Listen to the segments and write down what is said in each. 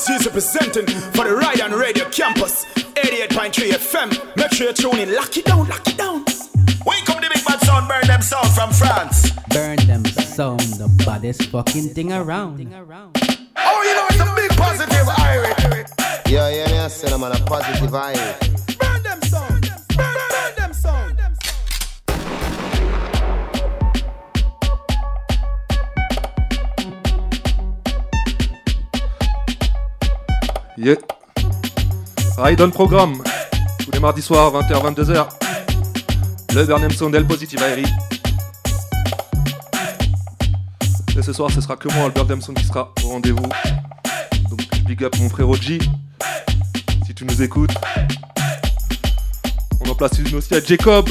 Maxis representing for the Ride on Radio Campus, 88.3 FM. Make sure you tune in, lock it down, lock it down. Wake up the big bad sound, burn them sound from France. Burn them sound, the baddest fucking thing around. Oh, you know it's a big positive Irish. Yeah, yeah, yeah, say I'm on a positive Irish. Yeah. Ride on programme. Tous les mardis soirs, 20h, 22h. Le Burnham Sound El Positive Airy. Et ce soir, ce sera que moi, le Burnham Sound, qui sera au rendez-vous. Donc, big up mon frère G. Si tu nous écoutes. On en place une aussi à Jacob,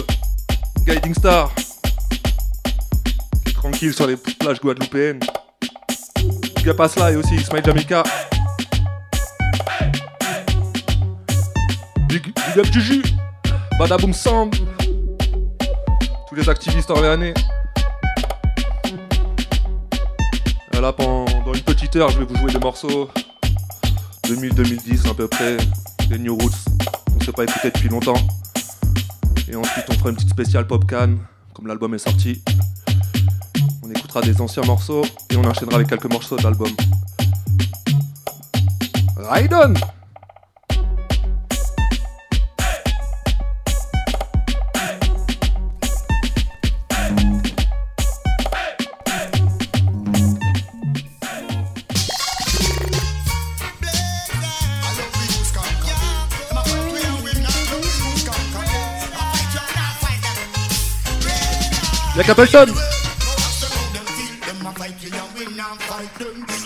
Guiding Star. Qui tranquille sur les plages guadeloupéennes. Big up à Sly aussi, Smile Jamaica. Big, big up Juju, Badaboom Sound, tous les activistes orléanais. Là, pendant une petite heure, je vais vous jouer des morceaux 2000-2010 à peu près, des New Roots, on s'est pas écouté depuis longtemps. Et ensuite, on fera une petite spéciale Pop Can, comme l'album est sorti. On écoutera des anciens morceaux et on enchaînera avec quelques morceaux de l'album. Ride on! Y'a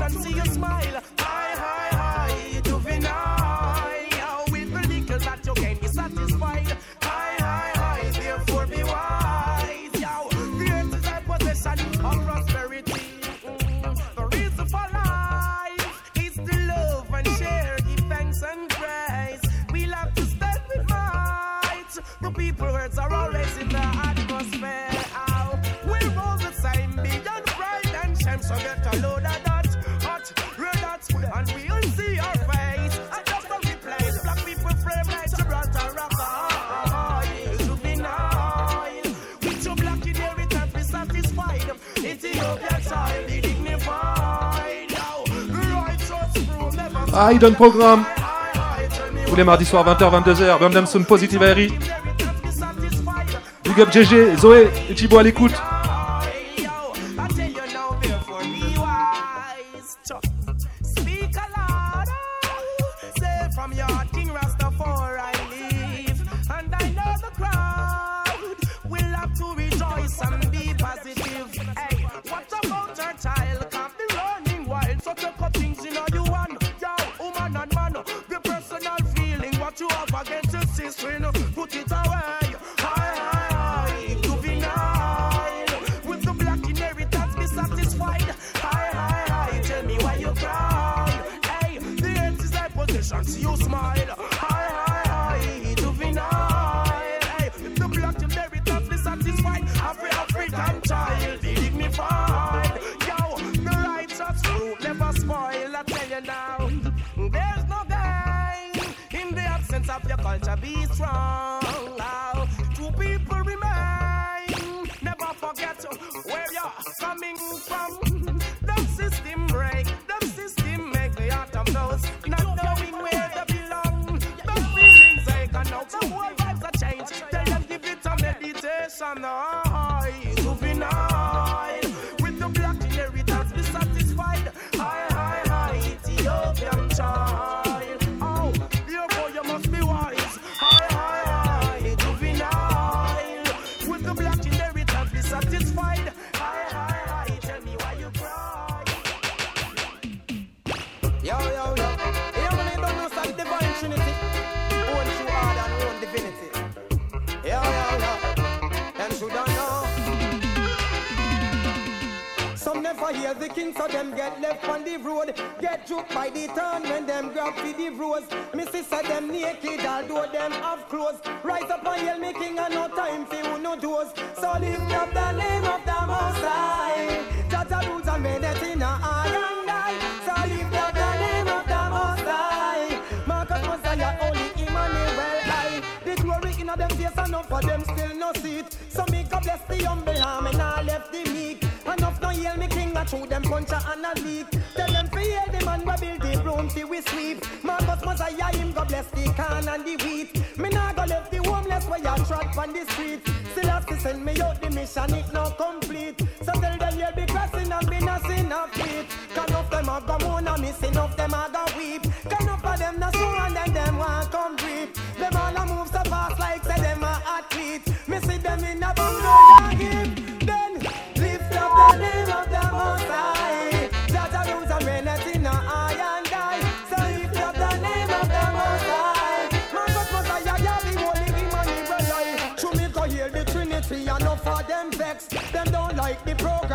and see you smile. Ah, il donne programme Tous les mardis soirs, 20h, 22h, Birmingham Positive Airy. Big up GG, Zoé et Thibaut à l'écoute.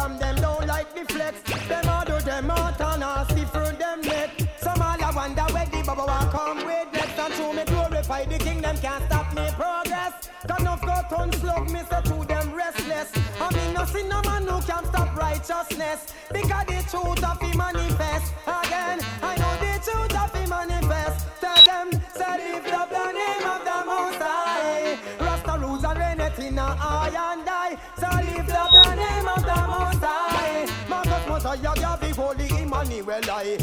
from them don't like the flex. Them all do them out and all see through them neck. Some all I wonder where the bubble will come with next. And to me glorify the kingdom can't stop me progress. Cause enough got unslug me so to them restless. I mean no see no man who can stop righteousness. Because the truth of him manifest. Again, I know the truth of him manifest. I and I. So lift up the name of the Most High. Marcus Messiah, Yahweh, Holy Emmanuel, I.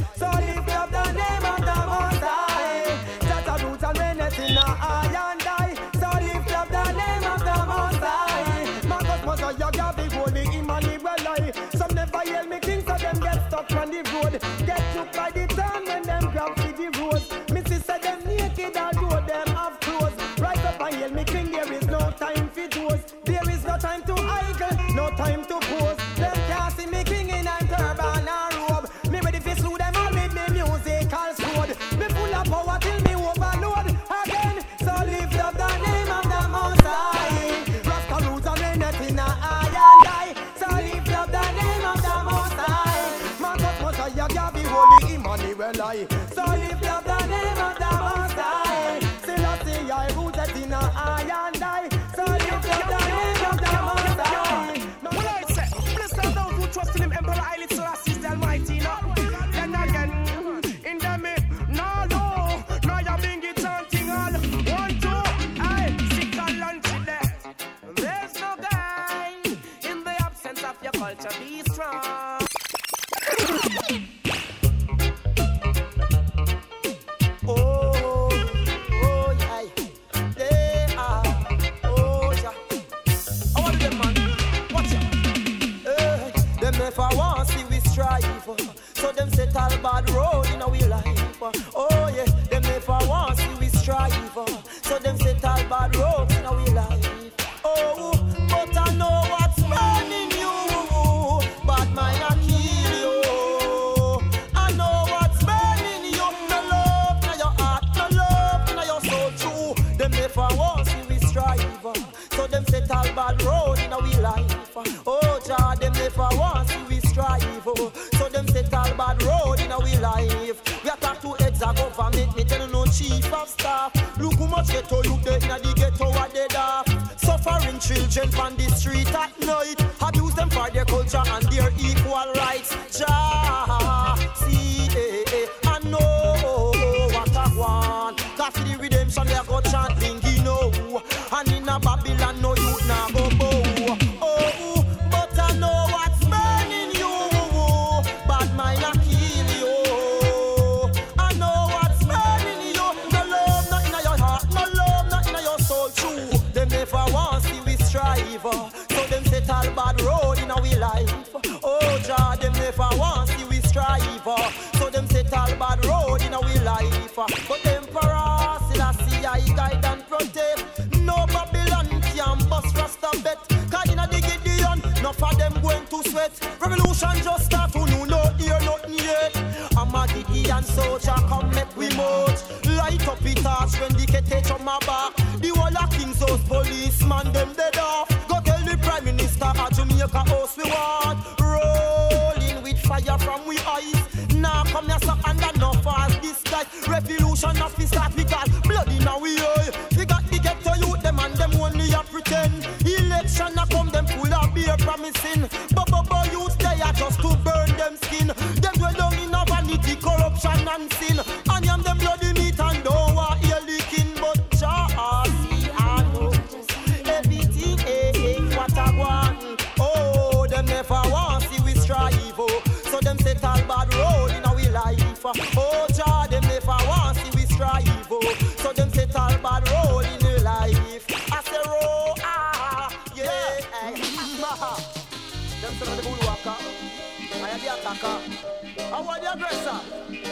soldier, come make we march. Light up the torch when the kete on my back. The whole of King's House policeman them dead off. Go tell the Prime Minister at Jamaica House we want. Rolling with fire from we eyes. Now come here so under no false disguise. Revolution of start we got blood in our eye. We got the ghetto youth them and them only a pretend. Election a come them full of beer promising. Corruption and yam them bloody meat and don't want hear the king, but Jah see I know everything eh, eh, what I want. Oh, them never want see we strive. Oh, so them set all bad road in our life. Oh, Jah, them never want see we strive. Oh, so them set all bad road in their life. I say, oh, ah, yeah, eh, ah. Them say the bull walker, I am the attacker. I want the aggressor.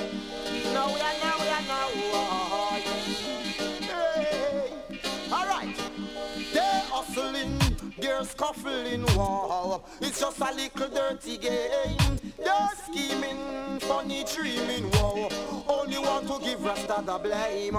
Scuffling, wow. It's just a little dirty game. They're scheming, funny dreaming, war. Only want to give Rasta the blame.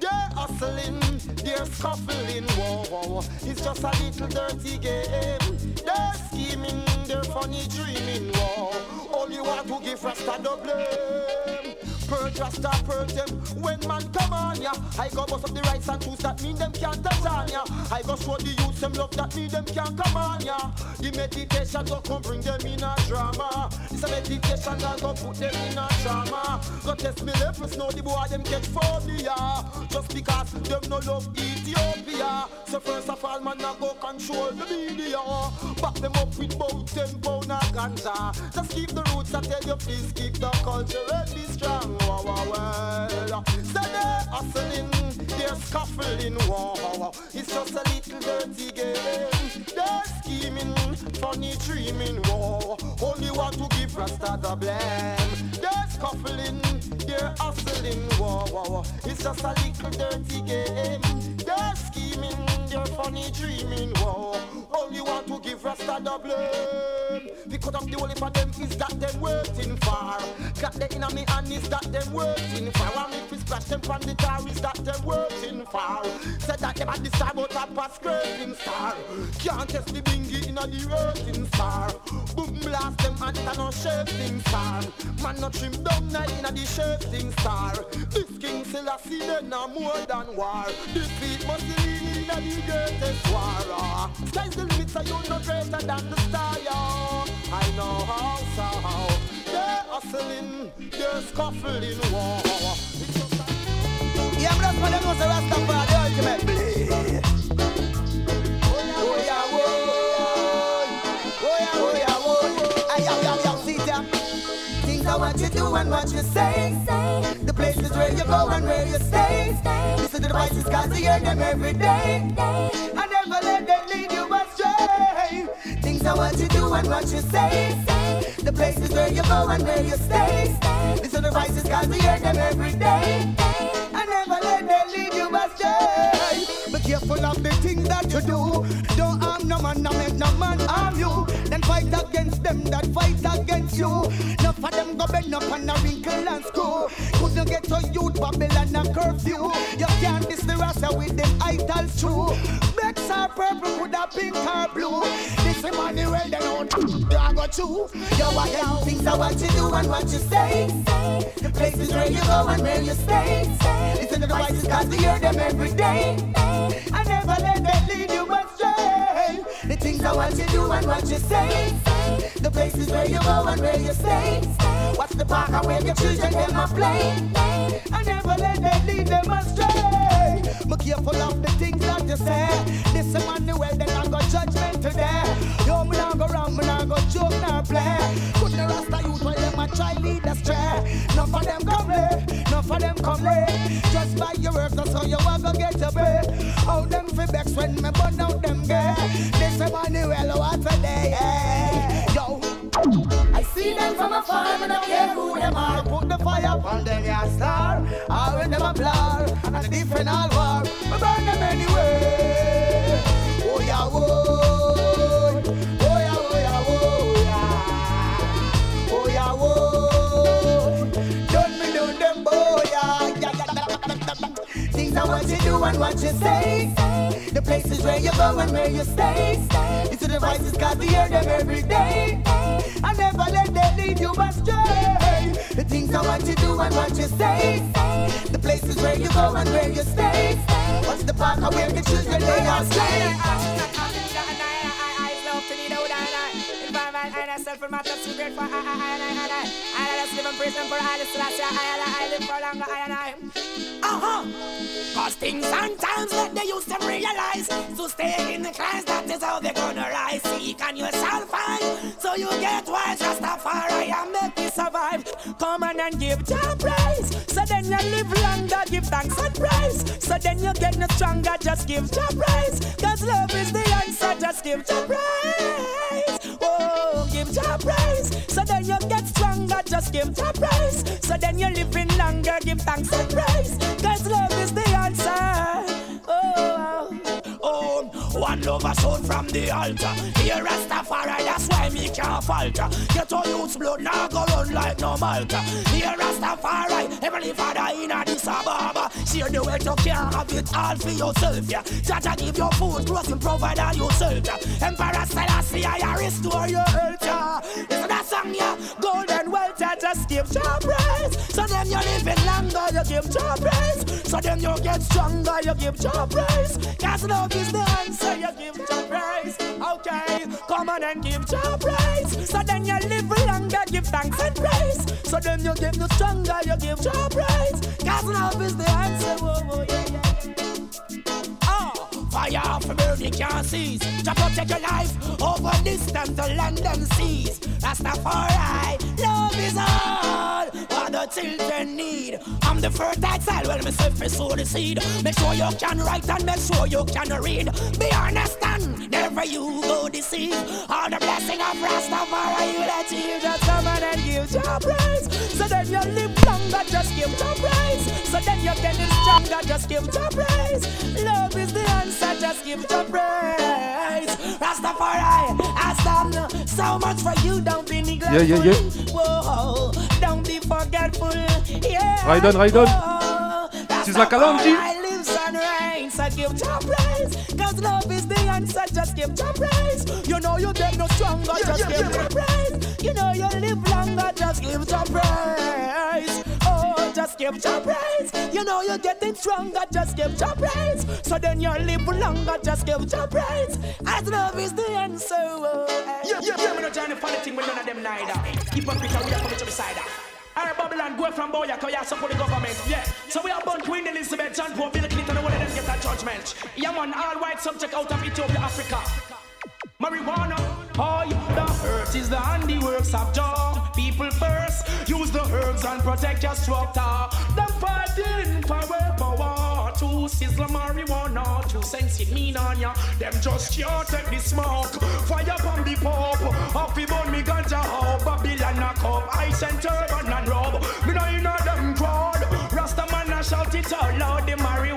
They're hustling, they're scuffling, wow. It's just a little dirty game. They're scheming, they're funny dreaming, wow. Only want to give Rasta the blame. Purge Rasta, purge them when man come on ya. I go bust up the rights and tools that mean them can't touch on ya. I go show the youth them love that mean them can't come on ya. The meditation go come bring them in a drama. This a meditation that go put them in a drama. Go test me levels, know the boy them catch phobia. Just because them no love Ethiopia. So first of all man I go control the media. Back them up with about ten pound of ganja. Just keep the roots I tell you please keep the culture and be strong. Well. So they're hustling, they're scuffling. Wow. It's just a little dirty game. They're scheming, funny dreaming. Wow. Only want to give Rasta the blame. They're scuffling, they're hustling. Wow. It's just a little dirty game. They're scheming, they're funny dreaming. Wow. Only want to give Rasta the blame. Because of the only for them is that them waiting for. Got the enemy and is that them waiting for. One splash them from the tar is that them waiting for. Said that them at the star but up a scraping star. Can't test the bingy in a the rating star. Boom blast them and it a no shaping star. Man no trim down night in a the shaping star. This king Selassie then no more than war. Defeat Mussolini in a the greatest war. Ah. Sky's the limit so you no greater than the star. yo. I know how so. They're hustling, they're scuffling. War. Oh. Oh oh. Things are what you do and what you say. The places where you go and where you stay. Listen to the voices cause hear them every day. I never let them lead you astray. Things you do and what you say. The places where you go and where you stay. Listen to the voices cause hear them every day. I never let them lead you astray. Be careful of the things that you do. Don't harm no man, no make no man harm you. Then fight against them that fight against you. Enough of them go bend up and a wrinkle and screw. Couldn't get to youth Babylon a curfew. You can't diss the rasta with them idols true. Bex purple, could a pink or blue. This Emmanuel, they don't I got you. Yo, what you things are what you do and what you say. The places where you go and where you stay. Listen to the voices cause you hear them every day. I never let them lead you astray. The things are what you do and what you say. The places where you go and where you stay. What's the park where your children them a play. I never let them lead them astray. Be careful of the things that you say. This Emmanuel, then I got judgment today. Yo, me not go wrong, me not go joke, not play. Put the rasta youth while them a try lead astray. None for them come late, none for them come late. Just by your works, that's how you want to get your pay. How them vex when me burn out them gay. This Emmanuel, what a day, yeah. Yo. I see them from afar, I don't care who them are. Put the fire upon them, yeah, star. Or when them a blur, and a different all war. We burn them anyway. Oh yeah, whoa. Are what you do and what you say. The places where you go and where you stay. Listen to the voices cause you hear them every day. I never let them lead you astray. The things I want you do and what you say. The places where you go and where you stay. What's the park where the children they all stay? And I self matter too great for I, I, I, I, I, I, I just live in prison for I, this last year, I, I, I live for longer, I, and I. Uh-huh. Cause things sometimes times let they used to realize To stay in the class, that is how they're gonna rise. Seek and you shall find. So you get wise, Rastafari and make me survive. Come on and give your praise. So then you live longer, give thanks and praise. So then you get no stronger, just give your praise. Cause love is the answer, just give your praise. Oh, give your praise. So then you get just your praise. So then you're living longer, give thanks and praise. Cause love one love a sound from the altar. Here Rastafari, that's why me can't falter. Get all youth's blood now go run like no Malta. Here Rastafari, Heavenly Father in Addis Ababa. Share the wealth you can't have it all for yourself, yeah. Jaja give your food, clothing, provide all yourself, yeah. Emperor Selassie, I restore your health, yeah. Listen that song, yeah. Golden wealth, yeah, just give your praise. So then you're living longer, you give your praise. So then you get stronger, you give your praise. Cause love is the answer, you give your praise. Okay, come on and give your praise. So then you live longer, give thanks and praise. So then you get no stronger, you give your praise. Cause love is the answer, whoa, whoa, yeah, yeah. Fire burn, you can't cease. To protect your life over distant land and seas. Rastafari, love is all what the children need. I'm the fertile soil, well, myself is sow the seed. Make sure you can write and make sure you can read. Be honest and never you go deceive. All the blessing of Rastafari, you let you just come and give your praise. So then you live longer, just give your praise. So then you're getting stronger, just give your praise. Love is the answer, just give your praise. Rastafari, I done so much for you, don't be neglectful. Yeah, yeah, yeah. Whoa, don't be forgetful. Yeah. Raiden, Raiden. Whoa, Sizzla Kalonji. Rastafari lives and reigns, so give your praise. Cause love is the answer, just give your praise. You know you get no stronger, just give your praise. You know you live longer, just give your praise. Give your praise. You know you're getting stronger, just give your praise. So then you live longer, just give your praise. As love is the answer. Oh, Yeah, yeah, yeah, me no join the funny thing with none of them neither. Keep on picture, we are coming to beside her. Alright, Babylon, go from Boya, cause you support the government, yeah. So we are born Queen Elizabeth, John Paul, Bill Clinton, and one of them get a judgment. Yeah, man, all white subject out of Ethiopia, Africa. Marijuana, oh, the earth is the handiworks of Jah. People first, use the herbs and protect your structure. Them fighting for power. To sizzle marijuana, to sense it mean on ya. Them just can't take the smoke. Fire from the pop. Happy burn me ganja how Babylon knock up. Ice and turban and rob. Me know you know them crowd. Rasta man a shout it out loud. The marijuana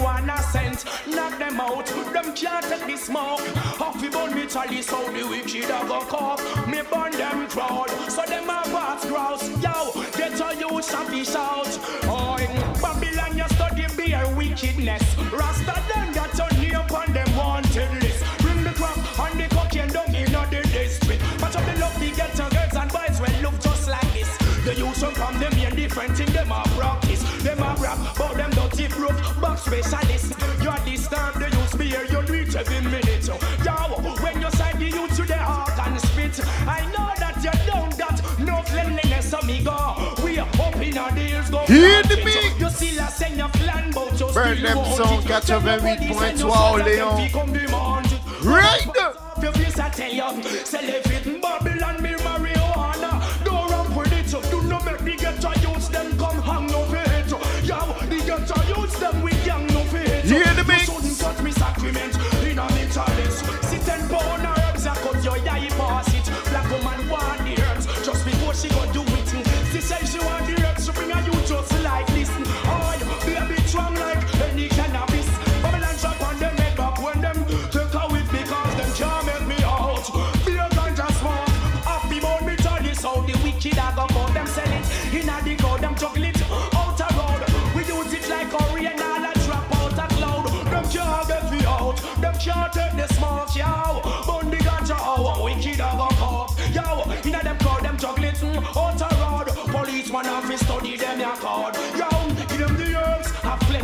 knock them out. Them can't take the smoke. Happy burn me chalice how the wicked a go cough. Me burn them crowd. So them a box grouse. Yo, get a you shoppy shout. Oh, in Babylon you study beer wickedness. Rasta them got your name on them wanted list. Bring the crack and the cocaine down in the district. Match up the love, the ghetto girls and boys will look just like this. The youth from them here different thing them a practice. Them a rap, but dirty broke back specialist. You are disturb the youth beer, you do it every minute. Yo, when you the youth to the heart and spit, I know that you don't got no cleanliness, amigo. We are hoping our deals go. Hear the beat. You still a send your plan, but you Burn them song, it. 88.3 Orléans. Right. Your face I tell you,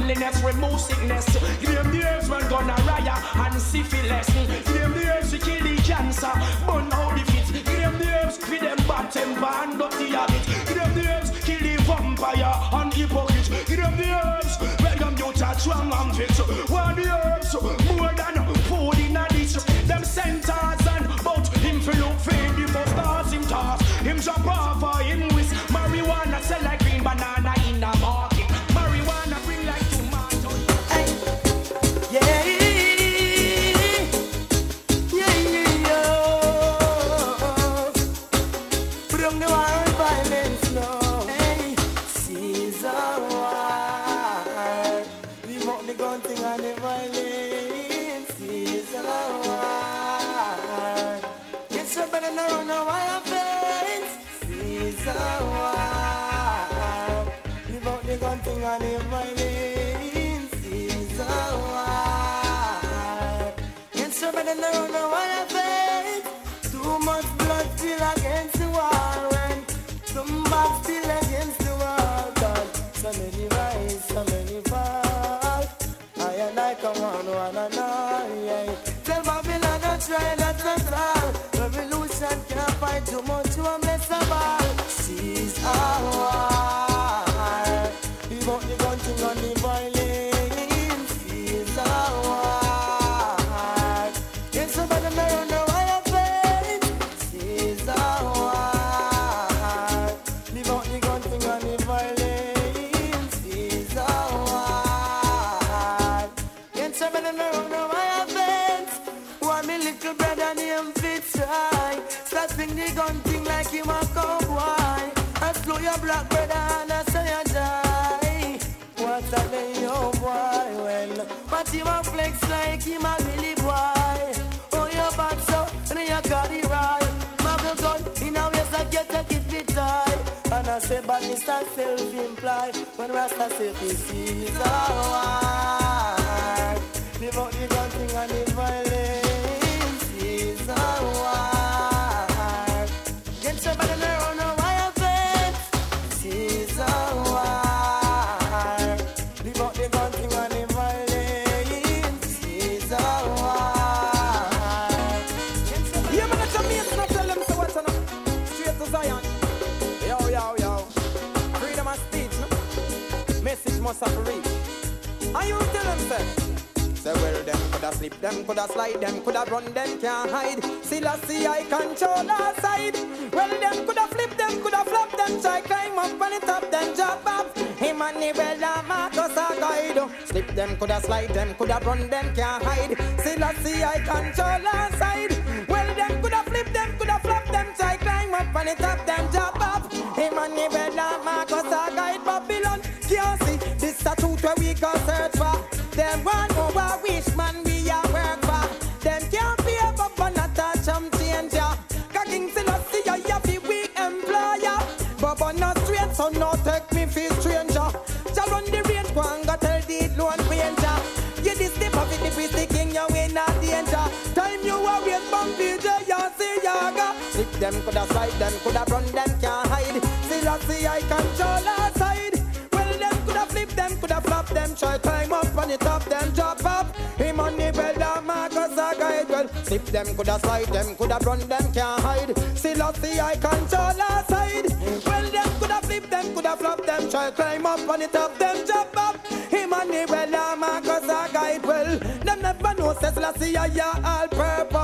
cleanliness, remove sickness. Give them the herbs when gonorrhea and syphilis. Give them the herbs to kill the cancer, burn out the fit. Give them the herbs for them bad temper and dirty habit. Give them the herbs kill the vampire and hypocrite. Give them the herbs when them you touch strong and fit. What the herbs more than food in a dish. Them centers and bout him for look fade the first stars him toss. Him jump off The gun thing and the violence. Caesar war. Yes, I better not run a wire say, this not self-imply. When Rasta say, this is our Leave out the gun thing and the violence coulda slide, them coulda run, them can't hide. Still I see I control our side. Well, them coulda flip, them coulda flop, them try climb up on the top, them jump up. Him and Marcus a guide. Slip, them coulda slide, them coulda run, them can't hide. Still I see I control our side. Well, them coulda flip, them coulda flop, them try climb up on the top, them jump up. Him and Marcus a guide Babylon. Can't see this a truth where we go search for. Them know what wish man them coulda slide them coulda run them can't hide. Selassie I control our side. Well, them coulda flip, them coulda flop, them try climb up on the top, them drop up. Him on the bell, that Marcus a guide. Well, slip them coulda slide, them coulda run, them can't hide. Still I see I control our side. Well, them coulda flip, them coulda flop, them try climb up on the top, them drop up. Him on the bell, that Marcus a guide. Well, them never know says I I all purpose.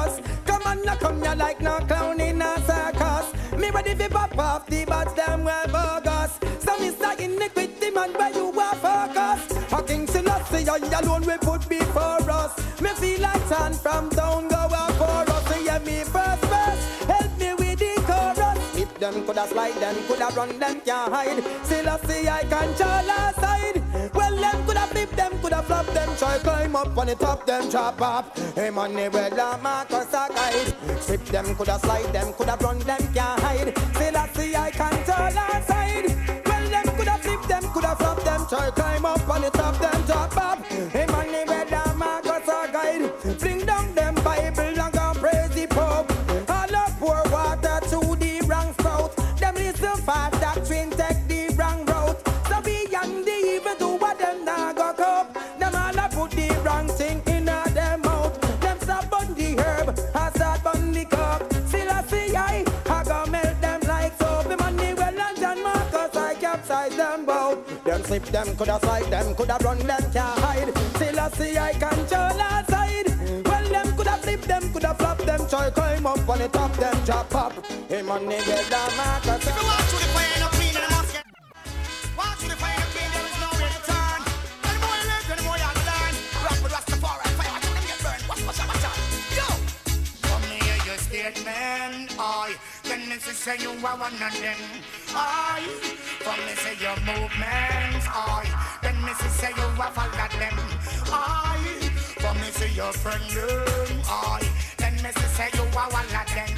On, now come here like no clown in a circus. Me ready fi pop off the bats, them well bogus. So start iniquity man where you are focus. A king Selassie, I alone we put before us. Me feel like sand from down them coulda slide, them coulda run, them can't hide. Selassie, I see I control our side. Well, them coulda flip, them coulda flop, them try climb up on the top, them drop up. Hey man, they well Marcus a guide. Slip them coulda slide, them coulda run, them can't hide. Selassie, I control our side. Them coulda slide them, coulda run them, can't hide. Still I see I control outside. Well, them coulda flip them, coulda flop them, try climb up on the top, them drop up. Him and nigga the walk through the say you are one of them, I. for me say your movements, I. Then me say you are follow them, I. for me say your friend, I. Then me say you are one of them,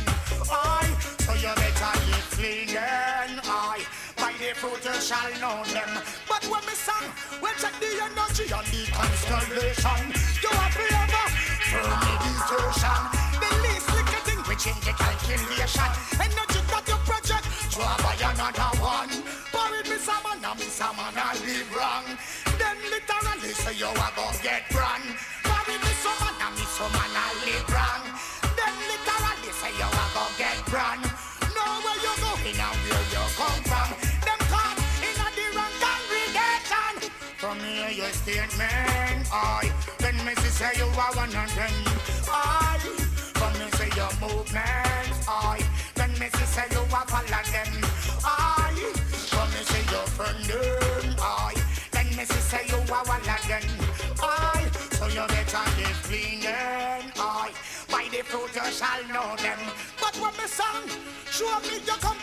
I. So you better live clean, I. By the fruit you shall know them. But when me song, we check the energy and the constellation. You have to ever firm meditation. The least little thing we change the calculation. Your statement, I. Then me say you are one of them, I. From me say your movements, I. Then me say you are follow them, I. From me say your friend, them, I. Then me say you are one of them, I. So you better live clean, I. By the fruit you shall know them. But when me song, show me your company,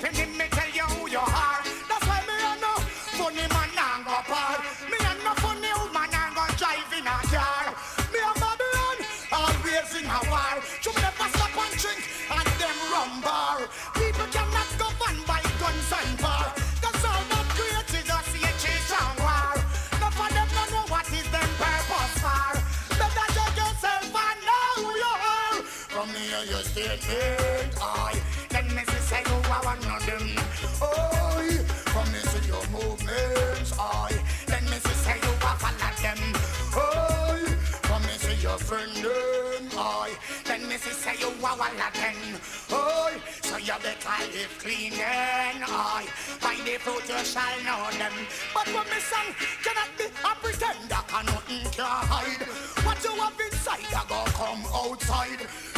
better live clean, and I. By the fruit you shall know them. But when me song cannot be a pretender, can nothing hide. What you have inside, I go come outside.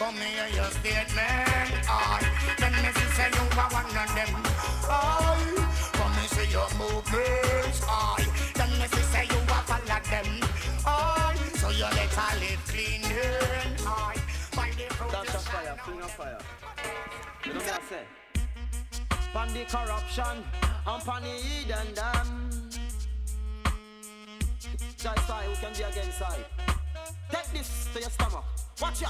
Slide. From me, your statement, I. Then me see say you are one of them. I. From me see your movements, I. Then me see say you are follow them. I. So you better live clean, I. By the That's a fire, shall king fire. You know what I say? Pan the corruption and pan the hidden dam. Just side, who can be against side? Take this to your stomach. Watch ya.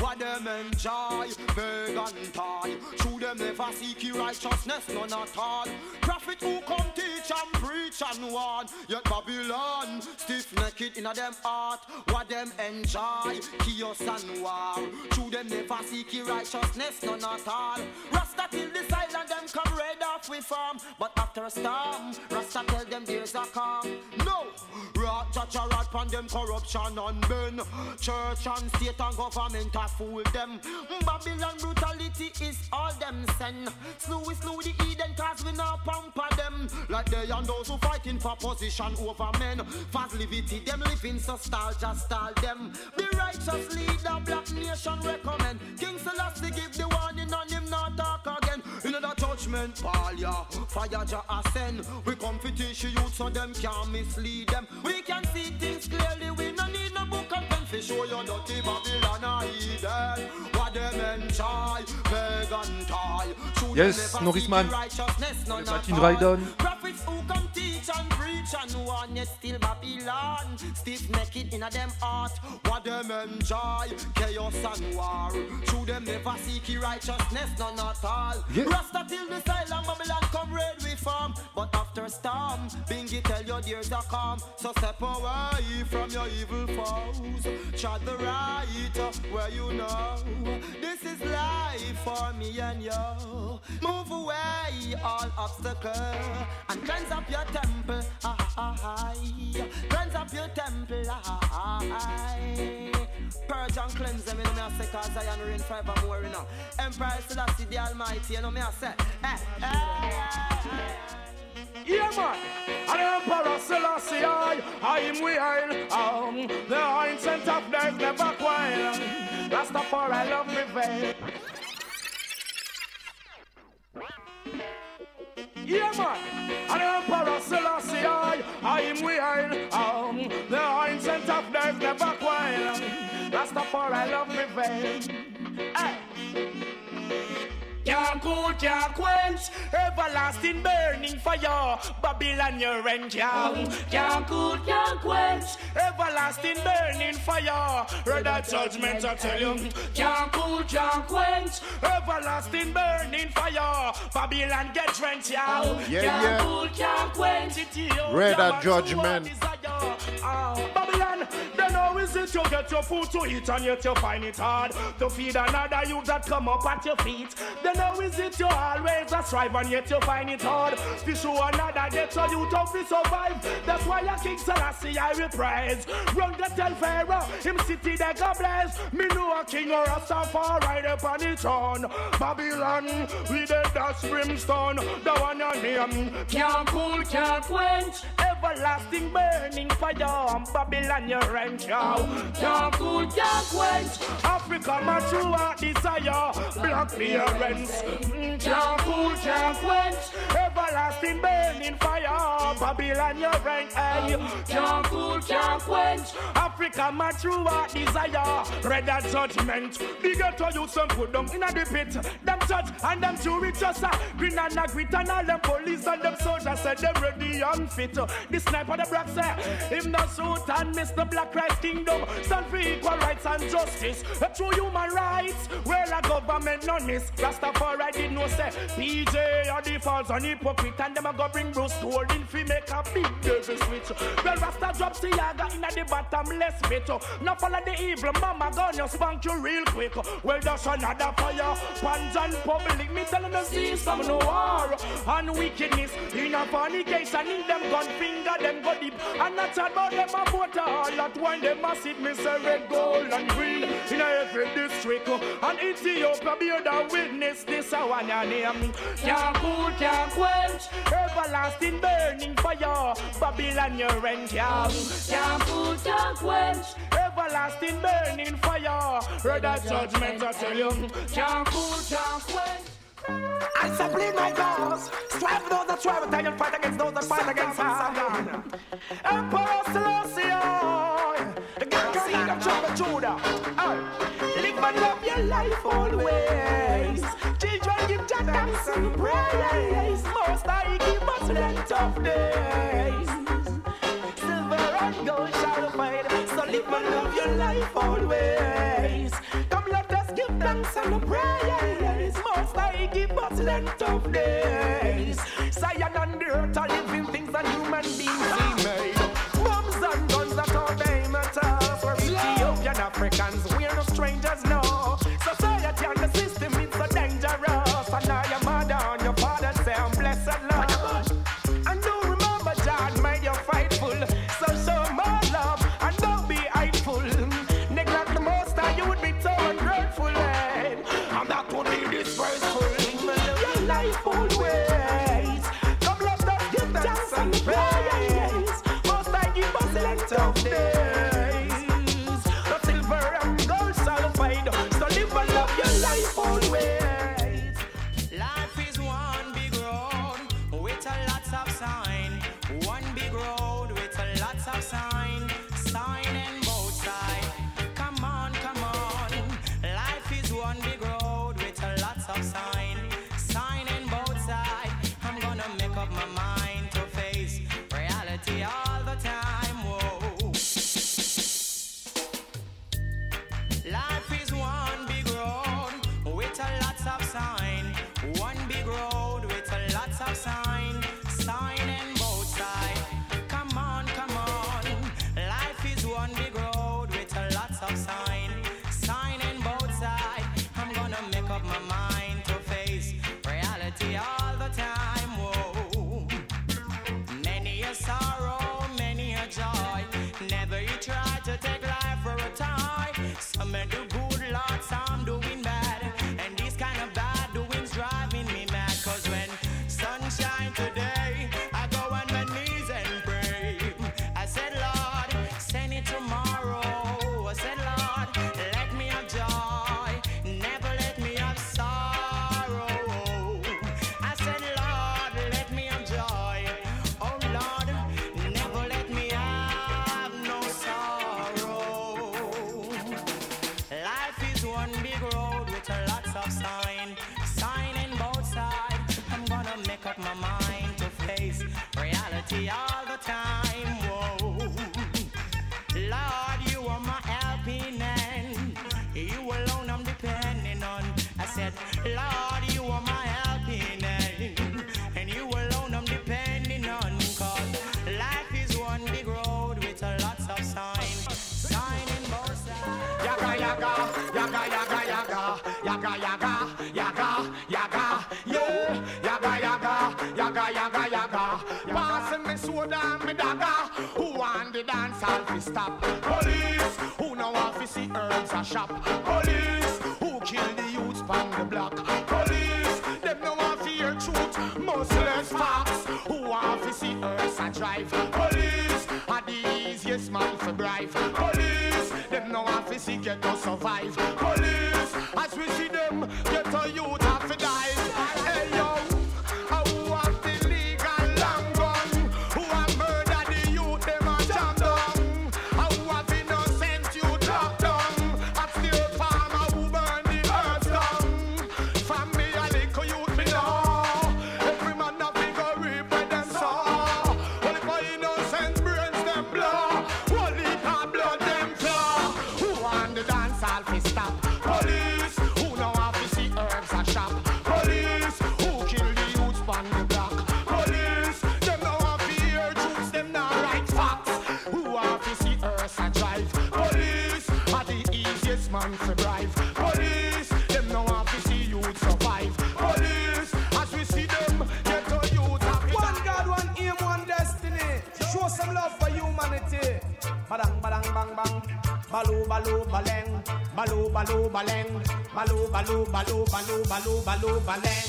What them enjoy, beg and tie. True them never seek righteousness, none at all. Prophet who come teach and preach and warn. Yet Babylon, stiff necked in a them heart. What them enjoy, chaos and war. True them never seek righteousness, none at all. Rasta till the silent them come off with farm. But after a storm, Rasta tell them there's a calm. No, rat judge a rat them corruption and men. Church and state and government a fool them. Babylon brutality is all them send. Slew we slew the Eden cause we not pamper them. Like they and those who fighting for position over men. Fast livity them living so style just style them. The righteous leader black nation recommend. King Selassie give the warning on him not talk again. The judgment ball yeah, fire ja ascend. We come to teach you so them can't mislead them. We can see things clearly. We no need no book and pen to show you dirty Babylon or Eden. What them enjoy, tie. Yes, them never Norris seek Man. righteousness, none Le at Martin all. Prophets who come teach and and one yet still Babylon. Stiff naked in a them heart, what them enjoy. Chaos and war. Through them never seek righteousness, none at all. Yeah. Rasta till the silent Babylon come red we farm. But after storm, Bingy tell your dears are calm. So step away from your evil foes. Trod the right where you know. This is life for me and you. Move away all obstacles and cleanse up your temple. Ah, Cleanse up your temple. Purge and cleanse them, you know me I say, cause I am reign forevermore, you know. Emperor Selassie the Almighty, you know me I say. Eh, eh. Yeah, man. And Emperor Selassie, I, I am weird. Um, the ancient of days never quail. Rastafari love prevail. Yeah, man. And the Emperor Selassie, I, I am weird. Um, the ancient of days never quail. Rastafari love prevail. Hey. Can't cool, can't quench. Everlasting burning fire. Babylon your rent, yeah Can't cool, can't quench. Everlasting burning fire. That judgment, I tell you. Can't cool, can't quench. Everlasting burning fire. Babylon get drenched, yeah Yeah, Can't yeah. cool, can't quench it, yeah Read that judgment. so what desire? Ah, Babylon, then how is it you get your food to eat and yet you find it hard to feed another youth that come up at your feet? Then how is it you always a strive and yet you find it hard to show another get so you to survive? That's why your King Selassie I will praise. Run the tell Pharaoh, him city they go bless. Me know a king or a suffer right up on the throne. Babylon, we the dust brimstone, the one your name can't cool, can't quench. Everlasting burning fire, on Babylon your rent, yo. Can't cool, can't quench. Africa, my true heart desire, black. Mm, Can't cool, can't quench. Everlasting burning fire, Babylon your rent. Can't cool, can't quench. Africa, my true heart desire, red judgment. Bigger to you, some put them in a the pit. Them judge and them jury just a green and a grit and all them police and them soldiers said them ready and fit. The sniper the black say him the suit and the black Christ kingdom. Stand for equal rights and justice. A true human rights. Well a government none miss. Rastafari did no say PJ are the false and hypocrite and them a go bring Bruce Golding fi make a big devil switch. Well Rasta drop Seaga in the bottomless pit. Now follow the evil mama you spank you real quick. Well that's another fire. Pans and public me telling them see some no war and wickedness in a fornication in them gun finger them go deep and not about them a vote all that one them a sit me say red gold and green. In every district uh, and Ethiopia be the witness. This a one your name. Can't cool can't quench everlasting burning fire. Babylon your yeah can't cool can't quench everlasting burning fire. That judgment I tell you. Can't cool can't quench I simply my cause. Strive those that strive, and fight against those that fight against Satan. Emperor Selassie, oh, the God can see the trouble Judah. Oh, live and love your life always. Children give Jah thanks and praise. Most I give us length of days. Silver and gold shall find. So live and love your life always. Come let us give thanks and praise. Most I give us length of days. Zion and the earth are living things and human mercy all the time. Whoa. Lord, you are my helping hand. You alone I'm depending on. I said, Lord, you are my helping hand. And you alone I'm depending on. Cause life is one big road with a lots of signs. Sign in both sides. Yaga, yaga yaga yaga, yaga yaga, yaga me dagger. Who want the dance all fi stop? Police, who know want fi see herbs a shop? Police, who kill the youths pon the block? Police, them no want fi hear truth, much less. Who want fi see herbs a drive? Police, are the easiest man for bribe. Police, them no want fi see get to survive. Baleng. Balu, balu, balu, balu, balu, balu, baleng.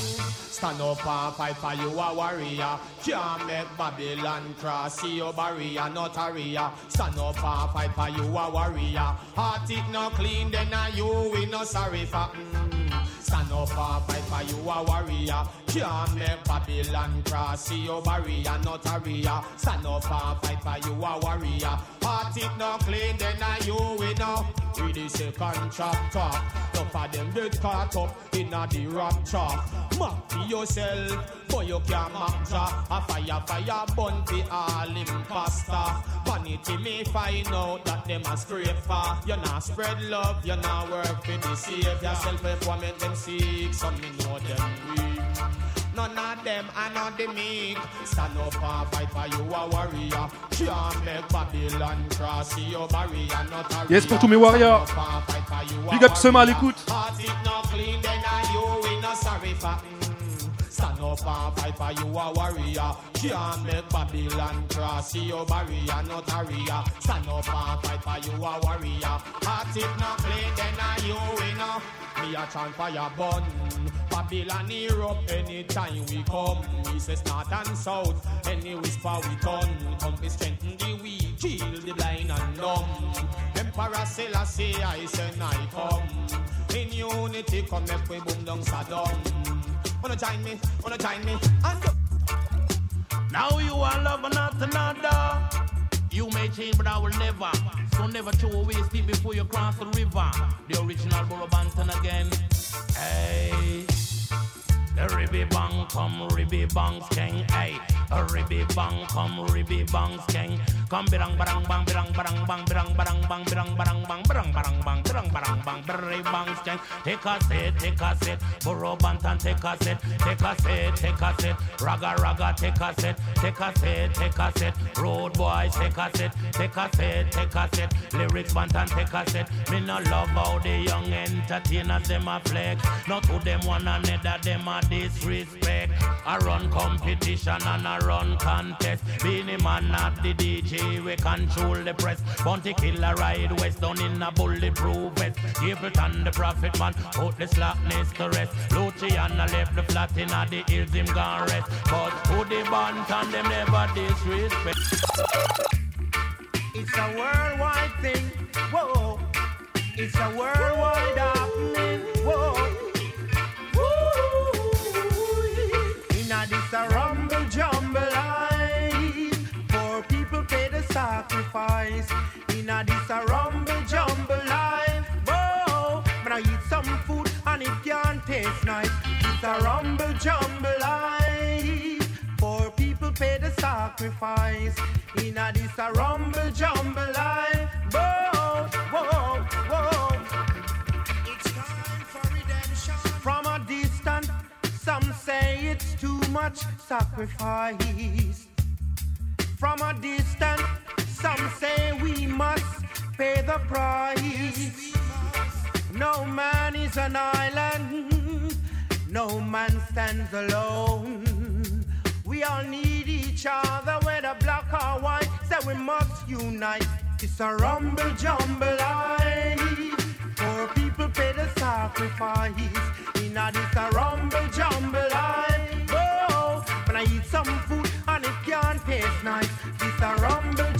Stand up and fight for you a warrior. Can't make Babylon cross see your barrier, not a ria. Stand up and fight for you a warrior. Heart it no clean, then a you we no sorry for. Mm. Stand up and fight for you a warrior. Can't make Babylon cross see your barrier, not a ria. Stand up and fight for you a warrior. Heart it no clean, then a you we no. Read the second chapter. Enough of them get caught up in a the rapture. To yourself, but you can't map ja. A fire, fire, burn fi all imposter. Vanity may find out that them a scraper. You not spread love, you not work for the savior. Self-employment them seek, some me know them weak. None of them are not the meek. Stand up and fight for you a warrior. Can't make Babylon cross your barrier. Not a Yes, pour tous mes warriors. Big up Sema à l'écoute. Heart it no clean, then I you we no sorry for. Stand up and fight for you a warrior. Can't make Babylon cross your barrier, not a ria. Stand up and fight for you a warrior. Heart it no clean, then I you no. Me a chant fire burn. Babylon erupt anytime we come. We say north and south. Any whisper we turn. Come be strengthen the weak, heal the blind and dumb. Emperor Selassie, I say I come. In unity, come make we boom down Saddam. Wanna join me? Wanna join me? And Now you are love not another. You may change, but I will never. So never throw away steep before you cross the river. The original Burro Banton again. Hey. Ribby bang come ribby bang skeng hey ribby bang come ribby bang skeng come birang barang bang birang barang bang birang barang bang birang barang bang birang barang bang birang barang bang birang bang take a set take a set Burro Banton take a set take a set take a set raga raga take a set take a set take a set road boys take a set take a set take a set lyrics Banton take a set me no love how the young entertainers them a flex not to them one another them a disrespect. I run competition and I run contest. Beenie Man not the DJ, we control the press. Bounty killer ride west down in a bulletproof vest. Capleton the prophet man, put the slackness to rest. Luciano left the flat in a the hills him gone rest. But who the band and them never disrespect. It's a worldwide thing. Whoa. It's a worldwide This a rumble jumble life. Whoa. But I eat some food and it can't taste nice. It's a rumble jumble life. Poor people pay the sacrifice. in a this a rumble jumble life. Whoa, whoa, whoa. It's time for redemption. From a distance, some say it's too much sacrifice. From a distance, some say we must pay the price. No man is an island, no man stands alone. We all need each other, whether black or white, so we must unite. It's a rumble jumble life, for people pay the sacrifice. In a this a rumble jumble life. Oh, when I eat some food and it can't taste nice, it's a rumble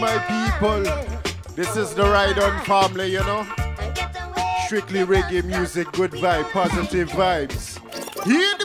my people. This is the Ride On family, you know. Strictly reggae music, good vibe, positive vibes. Hear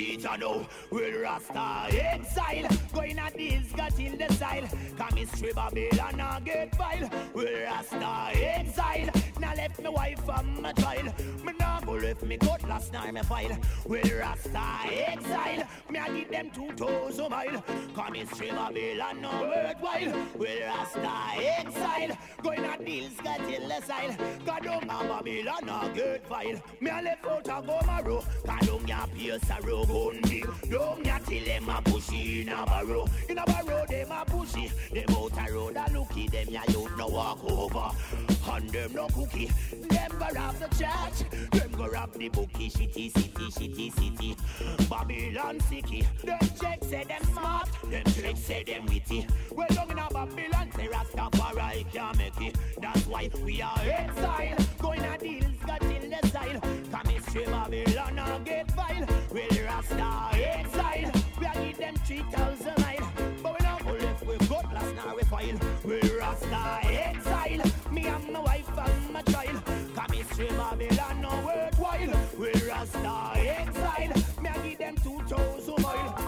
I know, will Rasta exile. Going at this, got in the style. Come history Babylon and get vile. Will Rasta exile. Now left my wife and my child. Me now go left me cutlass night me file. Will Rasta exile. Me I give them two thousand mile. Come history Babylon no worthwhile. Will Rasta exile. Going at this, got in the style. God oh, don't Babylon a good file. Me a left out a go marrow. Cause don't ya pierce a row gun me. Ya till them a pushy in a barrow. In a barrow them a pushy. Them out a road a looky. Them ya youth no walk over. And them no cookie. Them go rob the church. Them go rob the bookie. Shitty city, shitty city. Babylon sicky. Them check say them smart. Them trick say them witty. Well down in a Babylon say Rastafari can't make it. That's why we are exile. Going a deals, got in the style. History Babylon and get vile. Well Rasta exile. We are give them 3,000 mile. But we not go left with good last now we file. Well Rasta exile. Me and my wife and my child. Come history Babylon no worthwhile. Well Rasta exile. Me I give them 2,000 mile.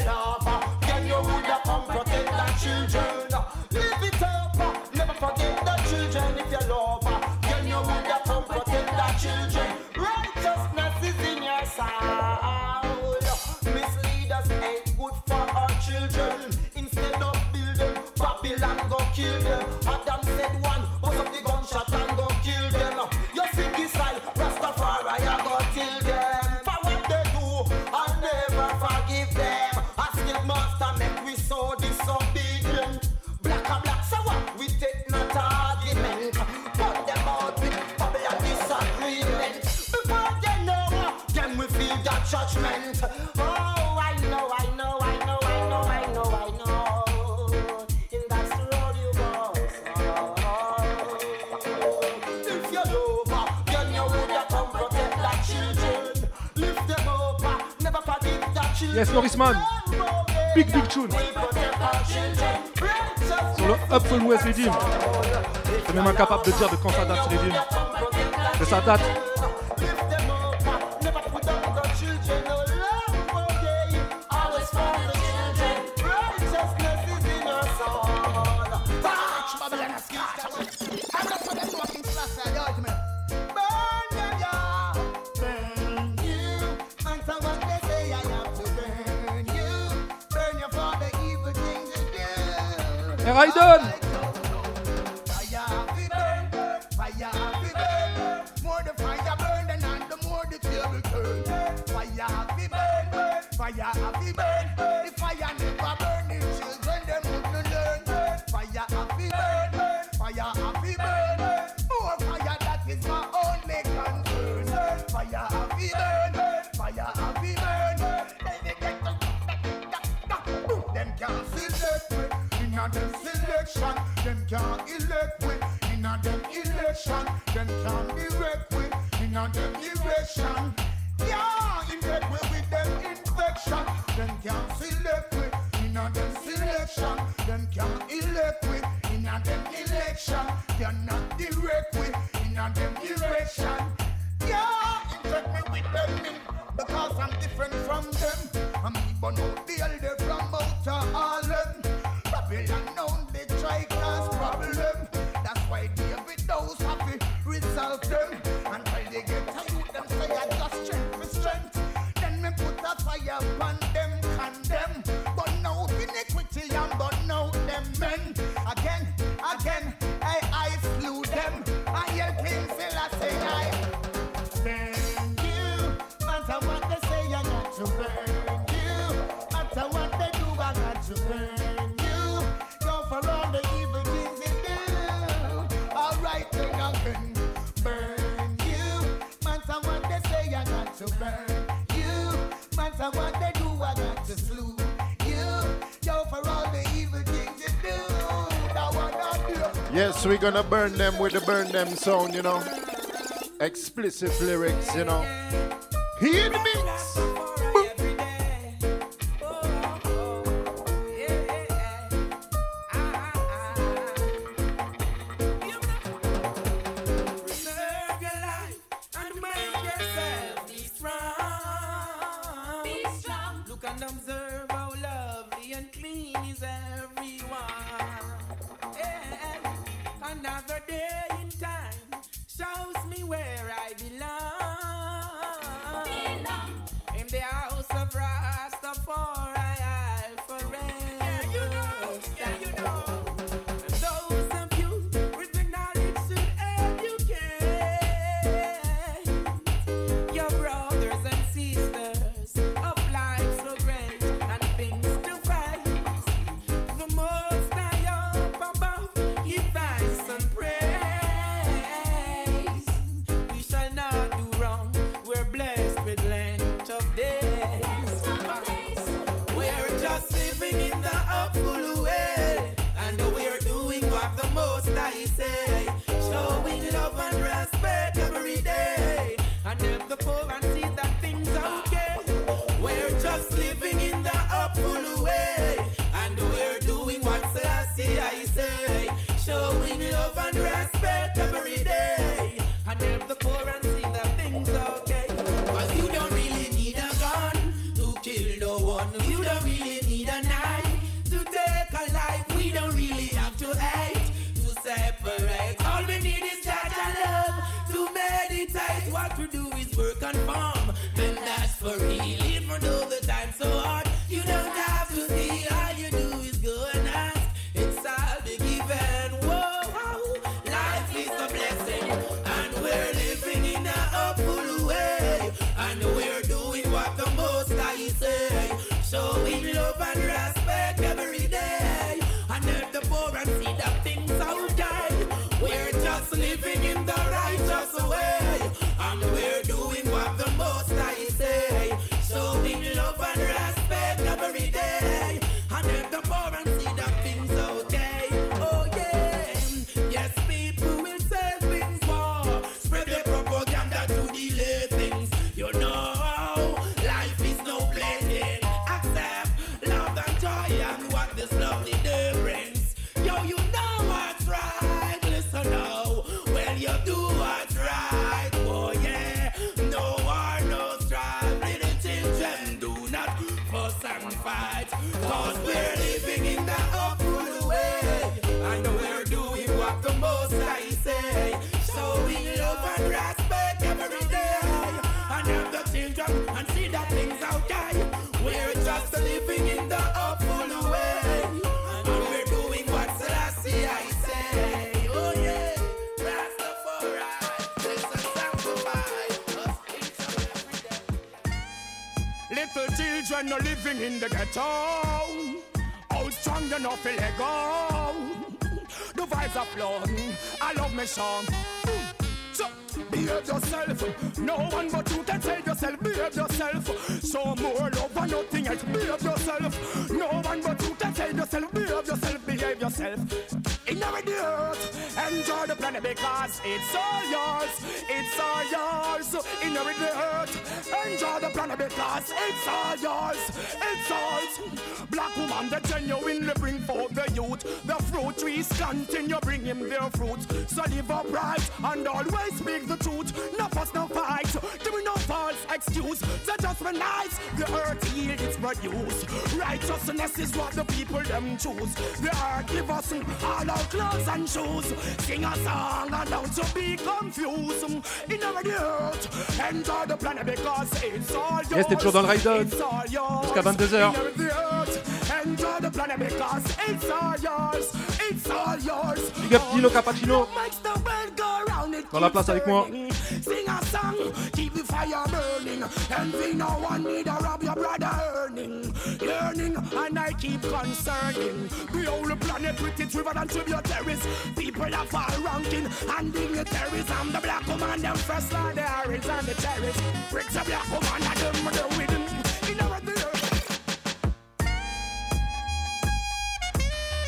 girl. Can you would have come protect our children? Yes, Norrisman. Big Big Tune. Sur le Up West Redeem. C'est même incapable de dire de quand ça date Redeem. De sa date. Yes, we're gonna burn them with the burn them song, you know. Explicit lyrics, you know. Hear the mix. In the ghetto. How strong enough to let go? The vibes are flowing. I love me song. So, behave yourself. No one but you can save yourself. Behave yourself. So more love and nothing else. Behave yourself. No one but you can save yourself. Behave yourself. Behave yourself. Inherit the earth. Enjoy the planet because it's all yours. It's all yours. Inherit the earth. Enjoy the planet because it's all yours. It's all. Black woman that genuinely bring forth the youth. The fruit trees continue bring him their fruit. So live upright and always speak the truth. No fuss, no fight. Give me no false excuse. So just nice, the earth yield its produce. Righteousness is what the people them choose. The earth give us all our clothes and shoes. Sing a song and don't you be confused. In our earth, enjoy the planet because it's all yours. Toujours dans le ride jusqu'à 22h. Inherit the earth, Enjoy the planet because it's all yours. It's all yours. Big up Dino Cappuccino. Dans la place avec moi. Sing a song, keep the fire burning. Envy no one need to rob your brother earning. Yearning, and I keep concerning. we The whole planet with its river and tributaries. People are far ranking and dignitaries. I'm the black woman, them first line, the Harris and the terrorists. Bricks a black woman, and them the rhythm. In the